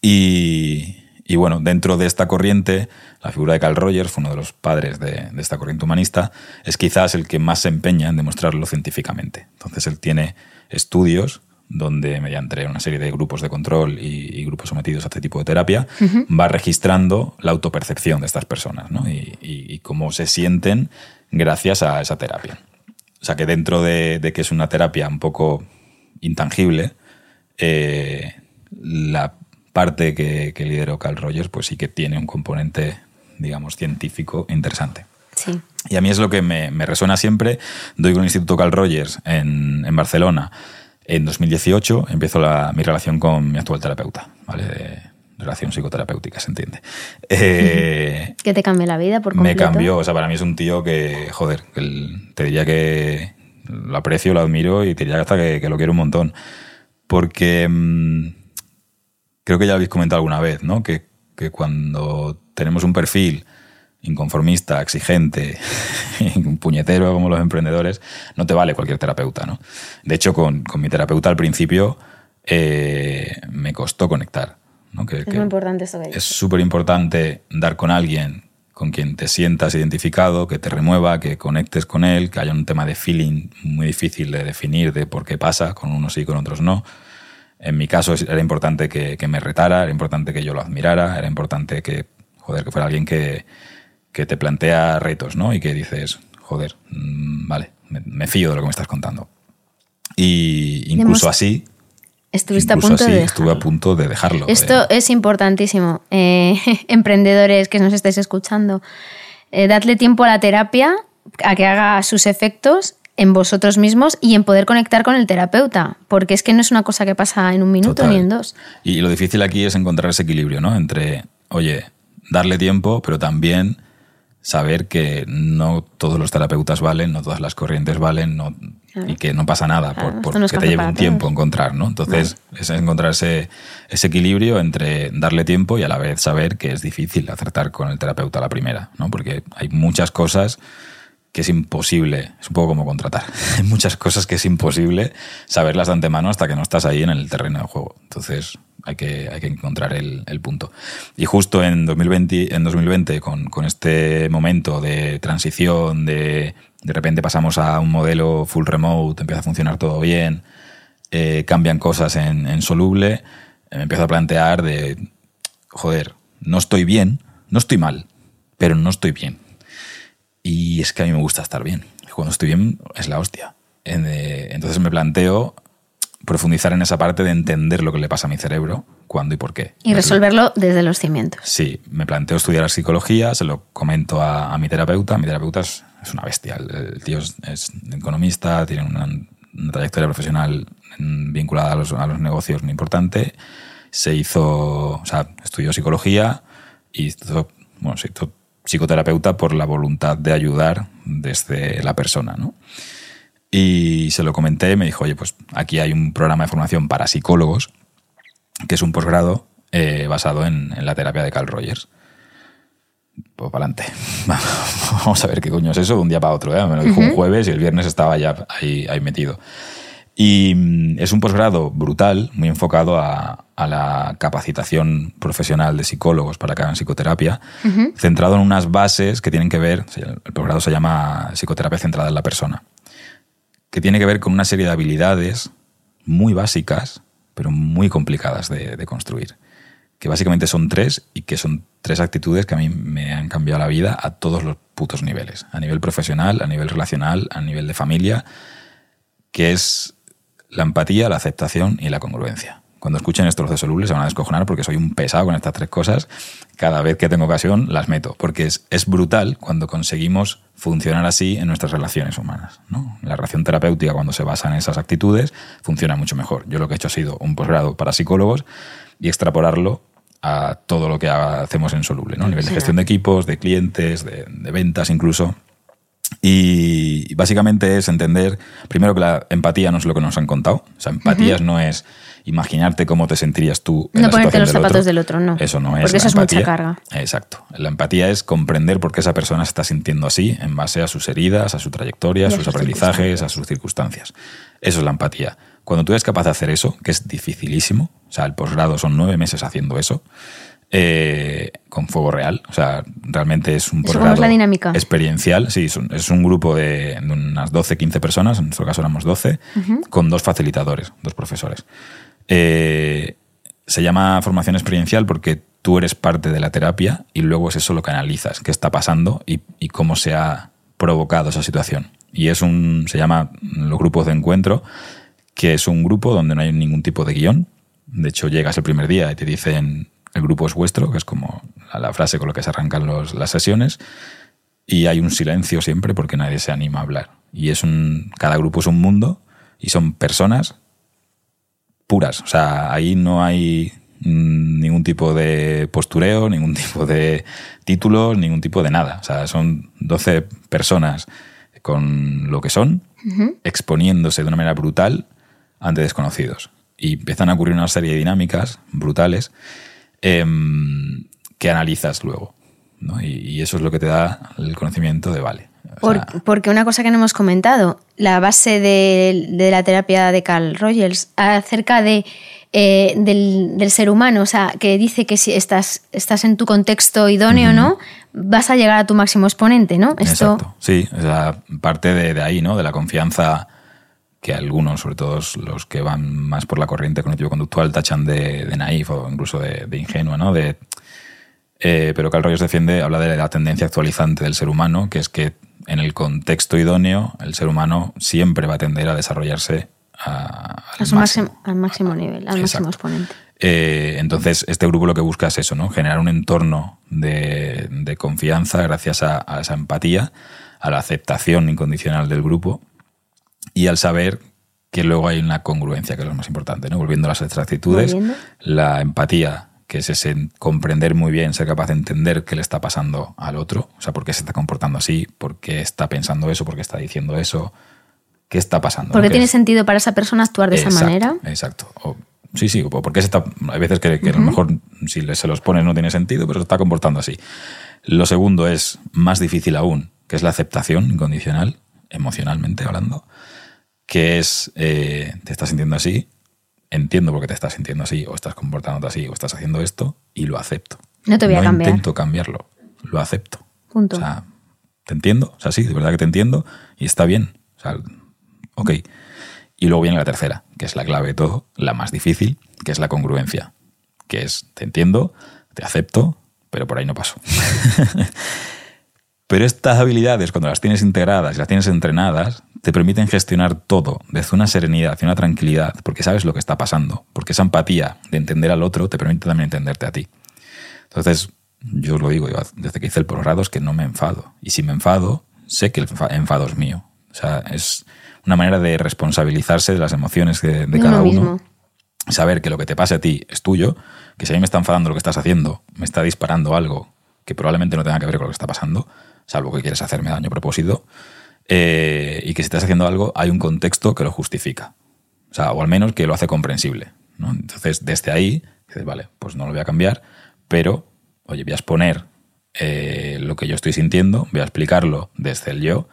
Y, y bueno, dentro de esta corriente, la figura de Carl Rogers, uno de los padres de, esta corriente humanista, es quizás el que más se empeña en demostrarlo científicamente. Entonces él tiene estudios donde mediante una serie de grupos de control y, grupos sometidos a este tipo de terapia, va registrando la autopercepción de estas personas ¿no? y, cómo se sienten gracias a esa terapia. O sea que dentro de, que es una terapia un poco intangible, eh, la parte que, que lideró Carl Rogers, pues sí que tiene un componente, digamos, científico interesante. Sí. Y a mí es lo que me, resuena siempre. Doy con el Instituto Carl Rogers en, Barcelona en 2018. Empiezo mi relación con mi actual terapeuta, ¿vale? De relación psicoterapéutica, se entiende. (laughs) Eh, ¿Qué te cambió la vida por completo? Me cambió, o sea, para mí es un tío que, joder, te diría que lo aprecio, lo admiro y te diría hasta que, que lo quiero un montón. Porque mm, creo que ya lo habéis comentado alguna vez, ¿no? Que, que cuando tenemos un perfil inconformista, exigente, (laughs) un puñetero como los emprendedores, no te vale cualquier terapeuta. ¿no? De hecho, con, con mi terapeuta al principio eh, me costó conectar. ¿no? Que, es muy importante eso que Es súper importante dar con alguien con quien te sientas identificado, que te remueva, que conectes con él, que haya un tema de feeling muy difícil de definir de por qué pasa, con unos sí, con otros no. En mi caso era importante que, que me retara, era importante que yo lo admirara, era importante que, joder, que fuera alguien que, que te plantea retos, ¿no? Y que dices, joder, mmm, vale, me, me, fío de lo que me estás contando. Y incluso así... Estuviste a punto así, de Estuve a punto de dejarlo. Esto eh. es importantísimo. Eh, (laughs) emprendedores que nos estáis escuchando, eh, dadle tiempo a la terapia, a que haga sus efectos en vosotros mismos y en poder conectar con el terapeuta, porque es que no es una cosa que pasa en un minuto Total. ni en dos. Y lo difícil aquí es encontrar ese equilibrio, ¿no? Entre, oye, darle tiempo, pero también saber que no todos los terapeutas valen, no todas las corrientes valen, no, claro. y que no pasa nada claro, por, que te lleve un tiempo todos. encontrar, ¿no? Entonces, vale. es encontrar ese, ese, equilibrio entre darle tiempo y a la vez saber que es difícil acertar con el terapeuta a la primera, ¿no? Porque hay muchas cosas que es imposible, es un poco como contratar, (laughs) hay muchas cosas que es imposible saberlas de antemano hasta que no estás ahí en el terreno de juego. Entonces, hay que, hay que encontrar el, punto. Y justo en 2020, en 2020 con, con, este momento de transición, de de repente pasamos a un modelo full remote, empieza a funcionar todo bien, eh, cambian cosas en, Soluble, me empiezo a plantear de, joder, no estoy bien, no estoy mal, pero no estoy bien. Y es que a mí me gusta estar bien. Cuando estoy bien es la hostia. Entonces me planteo profundizar en esa parte de entender lo que le pasa a mi cerebro, cuándo y por qué. Y resolverlo desde los cimientos. Sí, me planteo estudiar psicología, se lo comento a, a mi terapeuta. Mi terapeuta es, es una bestia. El, el tío es, es, economista, tiene una, una trayectoria profesional vinculada a los, a los, negocios muy importante. Se hizo, o sea, estudió psicología y hizo, bueno, se hizo psicoterapeuta por la voluntad de ayudar desde la persona, ¿no? Y se lo comenté y me dijo, oye, pues aquí hay un programa de formación para psicólogos, que es un posgrado eh, basado en, en, la terapia de Carl Rogers. Pues para adelante. (laughs) Vamos a ver qué coño es eso de un día para otro. ¿eh? Me lo dijo uh -huh. un jueves y el viernes estaba ya ahí, ahí metido. Y mm, es un posgrado brutal, muy enfocado a, a, la capacitación profesional de psicólogos para que hagan psicoterapia, uh -huh. centrado en unas bases que tienen que ver, el posgrado se llama Psicoterapia centrada en la persona que tiene que ver con una serie de habilidades muy básicas, pero muy complicadas de, de, construir. Que básicamente son tres y que son tres actitudes que a mí me han cambiado la vida a todos los putos niveles. A nivel profesional, a nivel relacional, a nivel de familia, que es la empatía, la aceptación y la congruencia. Cuando escuchen esto los de Soluble se van a descojonar porque soy un pesado con estas tres cosas. Cada vez que tengo ocasión las meto, porque es, es brutal cuando conseguimos funcionar así en nuestras relaciones humanas. ¿no? La relación terapéutica, cuando se basa en esas actitudes, funciona mucho mejor. Yo lo que he hecho ha sido un posgrado para psicólogos y extrapolarlo a todo lo que hacemos en Soluble, ¿no? a nivel de gestión de equipos, de clientes, de, de ventas incluso. Y básicamente es entender, primero que la empatía no es lo que nos han contado. O sea, empatía uh -huh. no es imaginarte cómo te sentirías tú en no la ponerte los del zapatos otro. del otro, no. Eso no es. Porque eso es empatía. mucha carga. Exacto. La empatía es comprender por qué esa persona se está sintiendo así en base a sus heridas, a su trayectoria, a sus, sus aprendizajes, a sus circunstancias. Eso es la empatía. Cuando tú eres capaz de hacer eso, que es dificilísimo, o sea, el posgrado son nueve meses haciendo eso, eh, con fuego real. O sea, realmente es un posgrado es la dinámica? experiencial. Sí, es un grupo de, de, unas 12, 15 personas, en nuestro caso éramos 12, uh -huh. con dos facilitadores, dos profesores. Eh, se llama formación experiencial porque tú eres parte de la terapia y luego es eso lo que analizas, qué está pasando y, cómo se ha provocado esa situación. Y es un, se llama los grupos de encuentro, que es un grupo donde no hay ningún tipo de guion. De hecho, llegas el primer día y te dicen el grupo es vuestro, que es como la frase con la que se arrancan los, las sesiones, y hay un silencio siempre porque nadie se anima a hablar. Y es un, cada grupo es un mundo y son personas puras. O sea, ahí no hay ningún tipo de postureo, ningún (laughs) tipo de títulos, ningún tipo de nada. O sea, son 12 personas con lo que son, exponiéndose de una manera brutal ante desconocidos. Y empiezan a ocurrir una serie de dinámicas brutales em, que analizas luego. ¿no? Y, eso es lo que te da el conocimiento de vale. Porque una cosa que no hemos comentado, la base de, de la terapia de Carl Rogers acerca de eh, del, ser humano, o sea, que dice que si estás, estás en tu contexto idóneo, ¿no? Vas a llegar a tu máximo exponente, ¿no? Esto... Exacto, sí, o sea, parte de, ahí, ¿no? De la confianza que algunos, sobre todo los que van más por la corriente cognitivo-conductual, tachan de, de naif o incluso de, ingenua, ¿no? De, eh, pero Carl Rogers defiende, habla de la tendencia actualizante del ser humano, que es que en el contexto idóneo el ser humano siempre va a tender a desarrollarse a, al, máximo, al máximo nivel, al máximo exponente. Eh, entonces, este grupo lo que busca es eso, ¿no? Generar un entorno de, confianza gracias a, esa empatía, a la aceptación incondicional del grupo y al saber que luego hay una congruencia, que es lo más importante, ¿no? Volviendo a las exactitudes, la empatía, que es ese comprender muy bien, ser capaz de entender qué le está pasando al otro, o sea, por qué se está comportando así, por qué está pensando eso, por qué está diciendo eso, qué está pasando. ¿Por qué tiene sentido para esa persona actuar de esa manera? Exacto. sí, sí, porque está, hay veces que, a lo mejor si se los pones no tiene sentido, pero se está comportando así. Lo segundo es más difícil aún, que es la aceptación incondicional, emocionalmente hablando, que es, eh, te estás sintiendo así, entiendo por qué te estás sintiendo así, o estás comportándote así, o estás haciendo esto, y lo acepto. No te voy a cambiar. intento cambiarlo, lo acepto. Punto. O sea, te entiendo, o sea, sí, de verdad que te entiendo, y está bien. O sea, Ok. Y luego viene la tercera, que es la clave de todo, la más difícil, que es la congruencia. Que es, te entiendo, te acepto, pero por ahí no paso. (laughs) pero estas habilidades, cuando las tienes integradas y las tienes entrenadas, te permiten gestionar todo desde una serenidad y una tranquilidad, porque sabes lo que está pasando, porque esa empatía de entender al otro te permite también entenderte a ti. Entonces, yo os lo digo, desde que hice el posgrado es que no me enfado. Y si me enfado, sé que el enfado es mío. O sea, es una manera de responsabilizarse de las emociones de, cada uno. Saber que lo que te pase a ti es tuyo, que si a mí me está enfadando lo que estás haciendo, me está disparando algo que probablemente no tenga que ver con lo que está pasando, salvo que quieres hacerme daño a propósito, eh, y que si estás haciendo algo hay un contexto que lo justifica. O al menos que lo hace comprensible. Entonces, desde ahí, dices, vale, pues no lo voy a cambiar, pero, oye, voy a exponer eh, lo que yo estoy sintiendo, voy a explicarlo desde el yo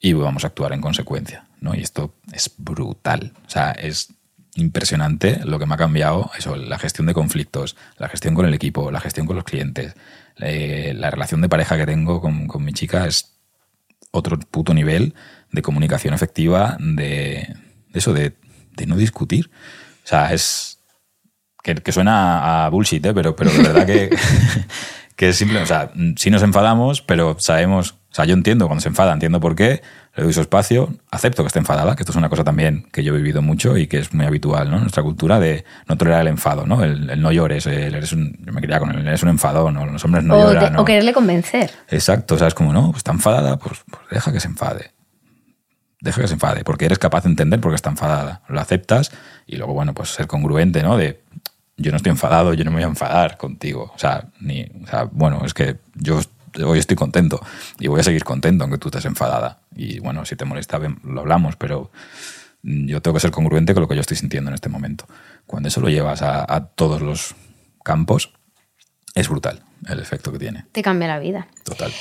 y vamos a actuar en consecuencia. Y esto es brutal. O sea, es impresionante lo que me ha cambiado eso, la gestión de conflictos, la gestión con el equipo, la gestión con los clientes, eh, la relación de pareja que tengo con, mi chica es otro puto nivel de comunicación efectiva, de, eso, de, no discutir. O sea, es que, suena a bullshit, ¿eh? pero, pero de verdad que, (laughs) que es simple. O sea, sí nos enfadamos, pero sabemos, o sea, yo entiendo cuando se enfada, entiendo por qué, le doy su espacio, acepto que esté enfadada, que esto es una cosa también que yo he vivido mucho y que es muy habitual, ¿no? En nuestra cultura de no tolerar el enfado, ¿no? El, no llores, el, eres un, yo me quería con él, eres un enfadón, ¿no? los hombres no lloran. O quererle convencer. Exacto, o sea, es como, no, pues está enfadada, pues, pues deja que se enfade. Deja que se enfade, porque eres capaz de entender por qué está enfadada. Lo aceptas y luego, bueno, pues ser congruente, ¿no? De yo no estoy enfadado, yo no me voy a enfadar contigo. O sea, ni, o sea, bueno, es que yo hoy estoy contento y voy a seguir contento aunque tú estés enfadada. Y bueno, si te molesta, lo hablamos, pero yo tengo que ser congruente con lo que yo estoy sintiendo en este momento. Cuando eso lo llevas a, todos los campos, es brutal el efecto que tiene. Te cambia la vida. Total.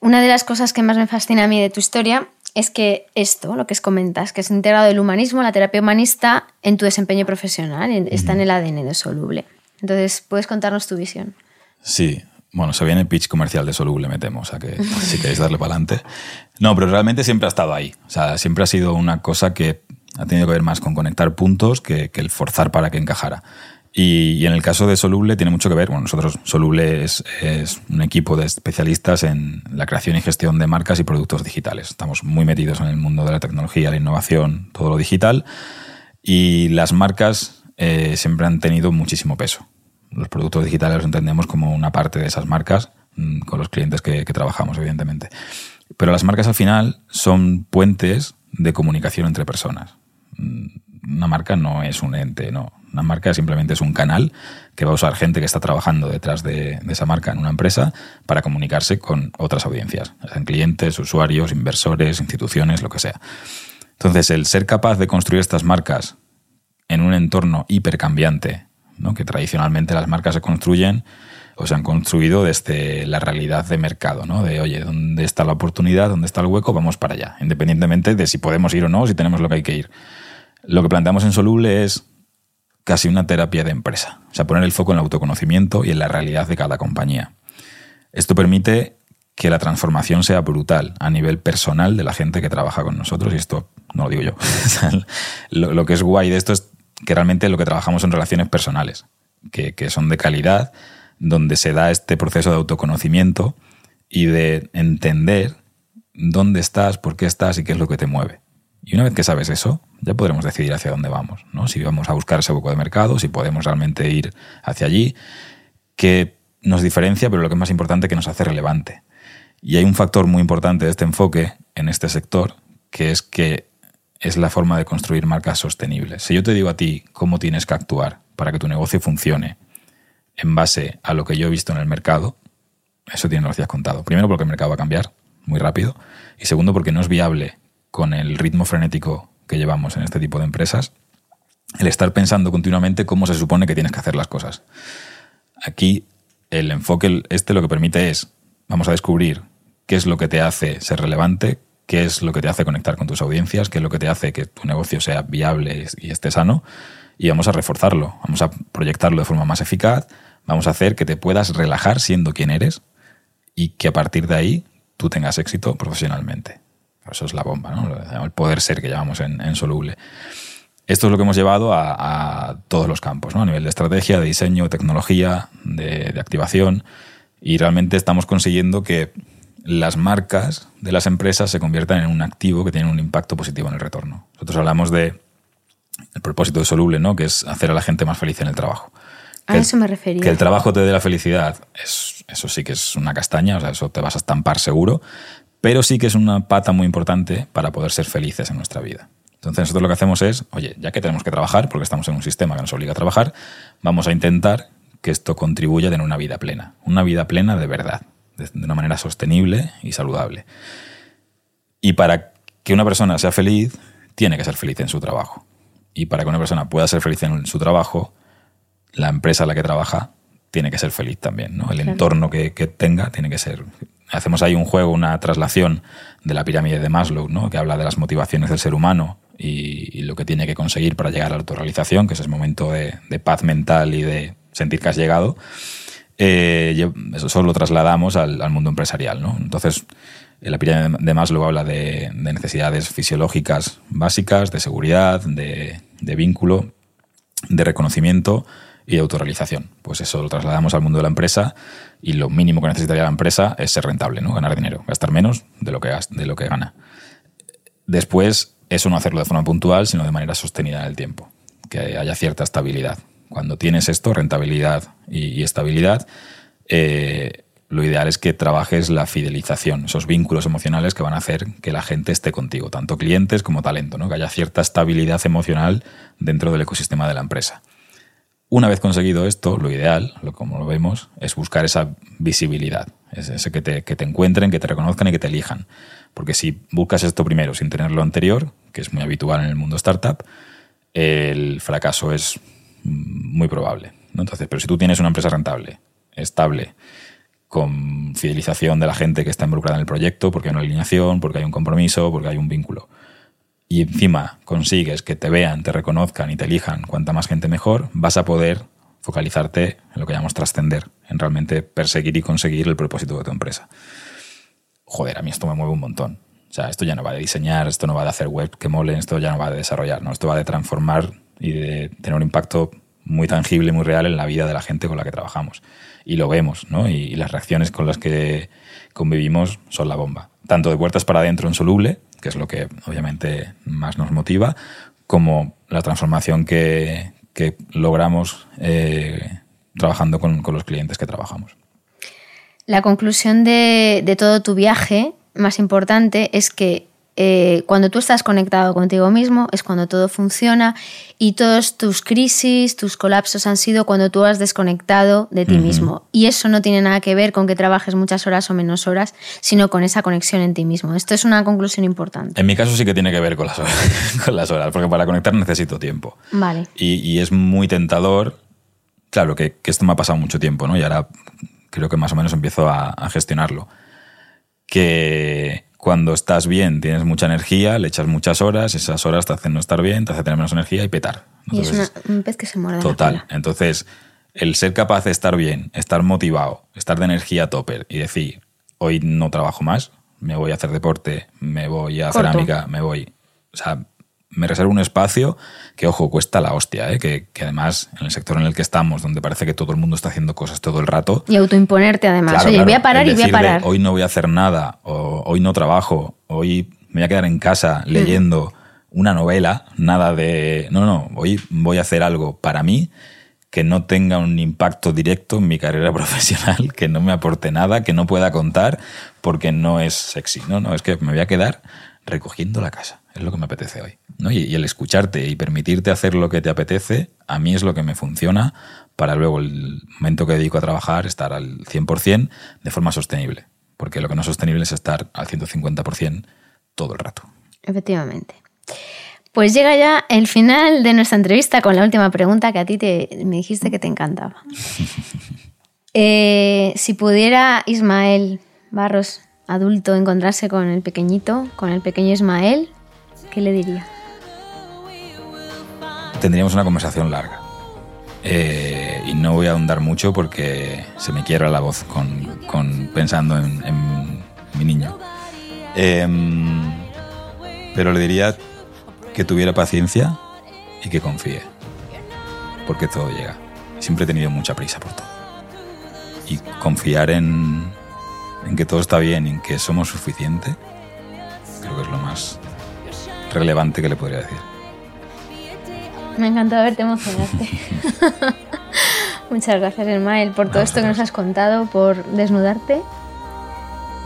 Una de las cosas que más me fascina a mí de tu historia es que esto, lo que es comentas, que es integrado el humanismo, la terapia humanista en tu desempeño profesional, está en el ADN de Soluble. Entonces, ¿puedes contarnos tu visión? Sí, bueno, se viene el pitch comercial de Soluble, me temo, o sea que si queréis darle para adelante. No, pero realmente siempre ha estado ahí. O sea, siempre ha sido una cosa que ha tenido que ver más con conectar puntos que, el forzar para que encajara. Y, en el caso de Soluble tiene mucho que ver, bueno, nosotros Soluble es, un equipo de especialistas en la creación y gestión de marcas y productos digitales. Estamos muy metidos en el mundo de la tecnología, la innovación, todo lo digital. Y las marcas eh, siempre han tenido muchísimo peso los productos digitales los entendemos como una parte de esas marcas mm, con los clientes que, trabajamos, evidentemente. Pero las marcas al final son puentes de comunicación entre personas. Mm, una marca no es un ente, no. Una marca simplemente es un canal que va a usar gente que está trabajando detrás de, esa marca en una empresa para comunicarse con otras audiencias, sean clientes, usuarios, inversores, instituciones, lo que sea. Entonces, el ser capaz de construir estas marcas en un entorno hipercambiante, ¿no? que tradicionalmente las marcas se construyen o se han construido desde la realidad de mercado, ¿no? De, oye, ¿dónde está la oportunidad? ¿Dónde está el hueco? Vamos para allá, independientemente de si podemos ir o no, si tenemos lo que hay que ir. Lo que planteamos en Soluble es casi una terapia de empresa, o sea, poner el foco en el autoconocimiento y en la realidad de cada compañía. Esto permite que la transformación sea brutal a nivel personal de la gente que trabaja con nosotros, y esto no lo digo yo. (laughs) lo, que es guay de esto es que realmente lo que trabajamos son relaciones personales, que son de calidad donde se da este proceso de autoconocimiento y de entender dónde estás, por qué estás y qué es lo que te mueve. Y una vez que sabes eso, ya podremos decidir hacia dónde vamos, ¿no? Si vamos a buscar ese hueco de mercado, si podemos realmente ir hacia allí, que nos diferencia, pero lo que es más importante, que nos hace relevante. Y hay un factor muy importante de este enfoque en este sector, que es que es la forma de construir marcas sostenibles. Si yo te digo a ti cómo tienes que actuar para que tu negocio funcione, en base a lo que yo he visto en el mercado, eso tiene los días contado. Primero porque el mercado va a cambiar muy rápido y segundo porque no es viable con el ritmo frenético que llevamos en este tipo de empresas el estar pensando continuamente cómo se supone que tienes que hacer las cosas. Aquí el enfoque este lo que permite es, vamos a descubrir qué es lo que te hace ser relevante, qué es lo que te hace conectar con tus audiencias, qué es lo que te hace que tu negocio sea viable y esté sano, y vamos a reforzarlo, vamos a proyectarlo de forma más eficaz, Vamos a hacer que te puedas relajar siendo quien eres y que a partir de ahí tú tengas éxito profesionalmente. Eso es la bomba, ¿no? El poder ser que llamamos en, soluble. Esto es lo que hemos llevado a, todos los campos, ¿no? A nivel de estrategia, de diseño, tecnología, de, de activación. Y realmente estamos consiguiendo que las marcas de las empresas se conviertan en un activo que tiene un impacto positivo en el retorno. Nosotros hablamos de el propósito de Soluble, ¿no? que es hacer a la gente más feliz en el trabajo. A eso me refería. Que el trabajo te dé la felicidad, es, eso sí que es una castaña, o sea, eso te vas a estampar seguro, pero sí que es una pata muy importante para poder ser felices en nuestra vida. Entonces nosotros lo que hacemos es, oye, ya que tenemos que trabajar, porque estamos en un sistema que nos obliga a trabajar, vamos a intentar que esto contribuya a tener una vida plena, una vida plena de verdad, de una manera sostenible y saludable. Y para que una persona sea feliz, tiene que ser feliz en su trabajo. Y para que una persona pueda ser feliz en su trabajo, la empresa en la que trabaja tiene que ser feliz también, ¿no? El entorno que, tenga tiene que ser... Hacemos ahí un juego, una traslación de la pirámide de Maslow, ¿no? Que habla de las motivaciones del ser humano y, lo que tiene que conseguir para llegar a la autorrealización, que es ese momento de, paz mental y de sentir que has llegado. Eh, eso lo trasladamos al, mundo empresarial, ¿no? Entonces, la pirámide de Maslow habla de, necesidades fisiológicas básicas, de seguridad, de, de vínculo, de reconocimiento y autorrealización. Pues eso lo trasladamos al mundo de la empresa y lo mínimo que necesitaría la empresa es ser rentable, ¿no? ganar dinero, gastar menos de lo que, de lo que gana. Después, eso no hacerlo de forma puntual, sino de manera sostenida en el tiempo, que haya cierta estabilidad. Cuando tienes esto, rentabilidad y, estabilidad, eh, lo ideal es que trabajes la fidelización, esos vínculos emocionales que van a hacer que la gente esté contigo, tanto clientes como talento, ¿no? que haya cierta estabilidad emocional dentro del ecosistema de la empresa. Una vez conseguido esto, lo ideal, como lo vemos, es buscar esa visibilidad, ese que te, que te encuentren, que te reconozcan y que te elijan. Porque si buscas esto primero sin tener lo anterior, que es muy habitual en el mundo startup, el fracaso es muy probable. Entonces, pero si tú tienes una empresa rentable, estable, con fidelización de la gente que está involucrada en el proyecto, porque hay una alineación, porque hay un compromiso, porque hay un vínculo, y encima consigues que te vean, te reconozcan y te elijan cuanta más gente mejor, vas a poder focalizarte en lo que llamamos trascender, en realmente perseguir y conseguir el propósito de tu empresa. Joder, a mí esto me mueve un montón. O sea, esto ya no va de diseñar, esto no va de hacer web que molen, esto ya no va de desarrollar, ¿no? Esto va de transformar y de tener un impacto muy tangible, muy real en la vida de la gente con la que trabajamos. Y lo vemos, ¿no? Y, las reacciones con las que convivimos son la bomba. Tanto de puertas para adentro en soluble, que es lo que obviamente más nos motiva, como la transformación que, logramos eh, trabajando con, los clientes que trabajamos. La conclusión de, todo tu viaje más importante es que eh, cuando tú estás conectado contigo mismo es cuando todo funciona y todas tus crisis, tus colapsos han sido cuando tú has desconectado de ti mismo. Y eso no tiene nada que ver con que trabajes muchas horas o menos horas, sino con esa conexión en ti mismo. Esto es una conclusión importante. En mi caso sí que tiene que ver con las horas, (laughs) con las horas porque para conectar necesito tiempo. Vale. Y, es muy tentador, claro, que, esto me ha pasado mucho tiempo, ¿no? Y ahora creo que más o menos empiezo a, a gestionarlo. Que cuando estás bien tienes mucha energía, le echas muchas horas, esas horas te hacen no estar bien, te hacen tener menos energía y petar. y es un pez que se muerde. Total. Entonces, el ser capaz de estar bien, estar motivado, estar de energía topper y decir, hoy no trabajo más, me voy a hacer deporte, me voy a cerámica, me voy. O sea, me reservo un espacio que, ojo, cuesta la hostia, ¿eh? que, además en el sector en el que estamos, donde parece que todo el mundo está haciendo cosas todo el rato. Y autoimponerte además. Oye, voy a parar y voy a parar. hoy no voy a hacer nada, o hoy no trabajo, hoy me voy a quedar en casa mm. leyendo una novela, nada de... No, no, hoy voy a hacer algo para mí que no tenga un impacto directo en mi carrera (laughs) profesional, que no me aporte nada, que no pueda contar, porque no es sexy. No, no, es que me voy a quedar recogiendo la casa. Es lo que me apetece hoy. ¿no? Y, el escucharte y permitirte hacer lo que te apetece, a mí es lo que me funciona para luego el momento que dedico a trabajar estar al 100% de forma sostenible. Porque lo que no es sostenible es estar al 150% todo el rato. Efectivamente. Pues llega ya el final de nuestra entrevista con la última pregunta que a ti te, me dijiste que te encantaba. (laughs) Eh, si pudiera Ismael Barros adulto encontrarse con el pequeñito, con el pequeño Ismael, ¿qué le diría? Tendríamos una conversación larga. Eh, y no voy a ahondar mucho porque se me quiebra la voz con, pensando en, mi niño. Em, pero le diría que tuviera paciencia y que confíe. Porque todo llega. Siempre he tenido mucha prisa por todo. Y confiar en, en que todo está bien en que somos suficiente, creo que es lo más relevante que le podría decir. Me encantado verte emocionarte. (laughs) Muchas gracias, Ismael, por todo esto que nos has contado, por desnudarte.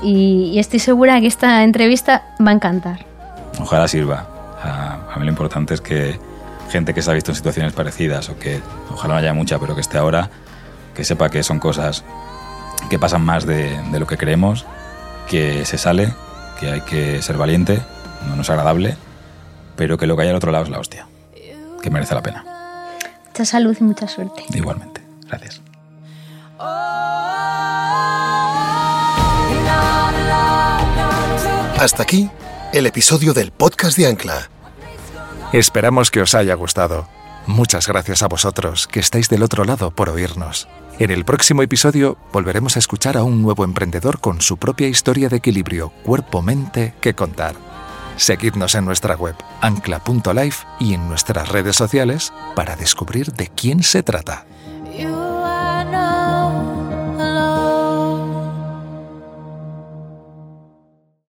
Y, estoy segura que esta entrevista va a encantar. Ojalá sirva. A, mí lo importante es que gente que se ha visto en situaciones parecidas o que ojalá no haya mucha, pero que esté ahora, que sepa que son cosas que pasan más de, lo que creemos, que se sale, que hay que ser valiente, no, es agradable, pero que lo que hay al otro lado es la hostia, que merece la pena. Mucha salud y mucha suerte. Igualmente, gracias. Hasta aquí el episodio del podcast de Ancla. Esperamos que os haya gustado. Muchas gracias a vosotros que estáis del otro lado por oírnos. En el próximo episodio volveremos a escuchar a un nuevo emprendedor con su propia historia de equilibrio cuerpo-mente que contar. Seguidnos en nuestra web ancla.life y en nuestras redes sociales para descubrir de quién se trata.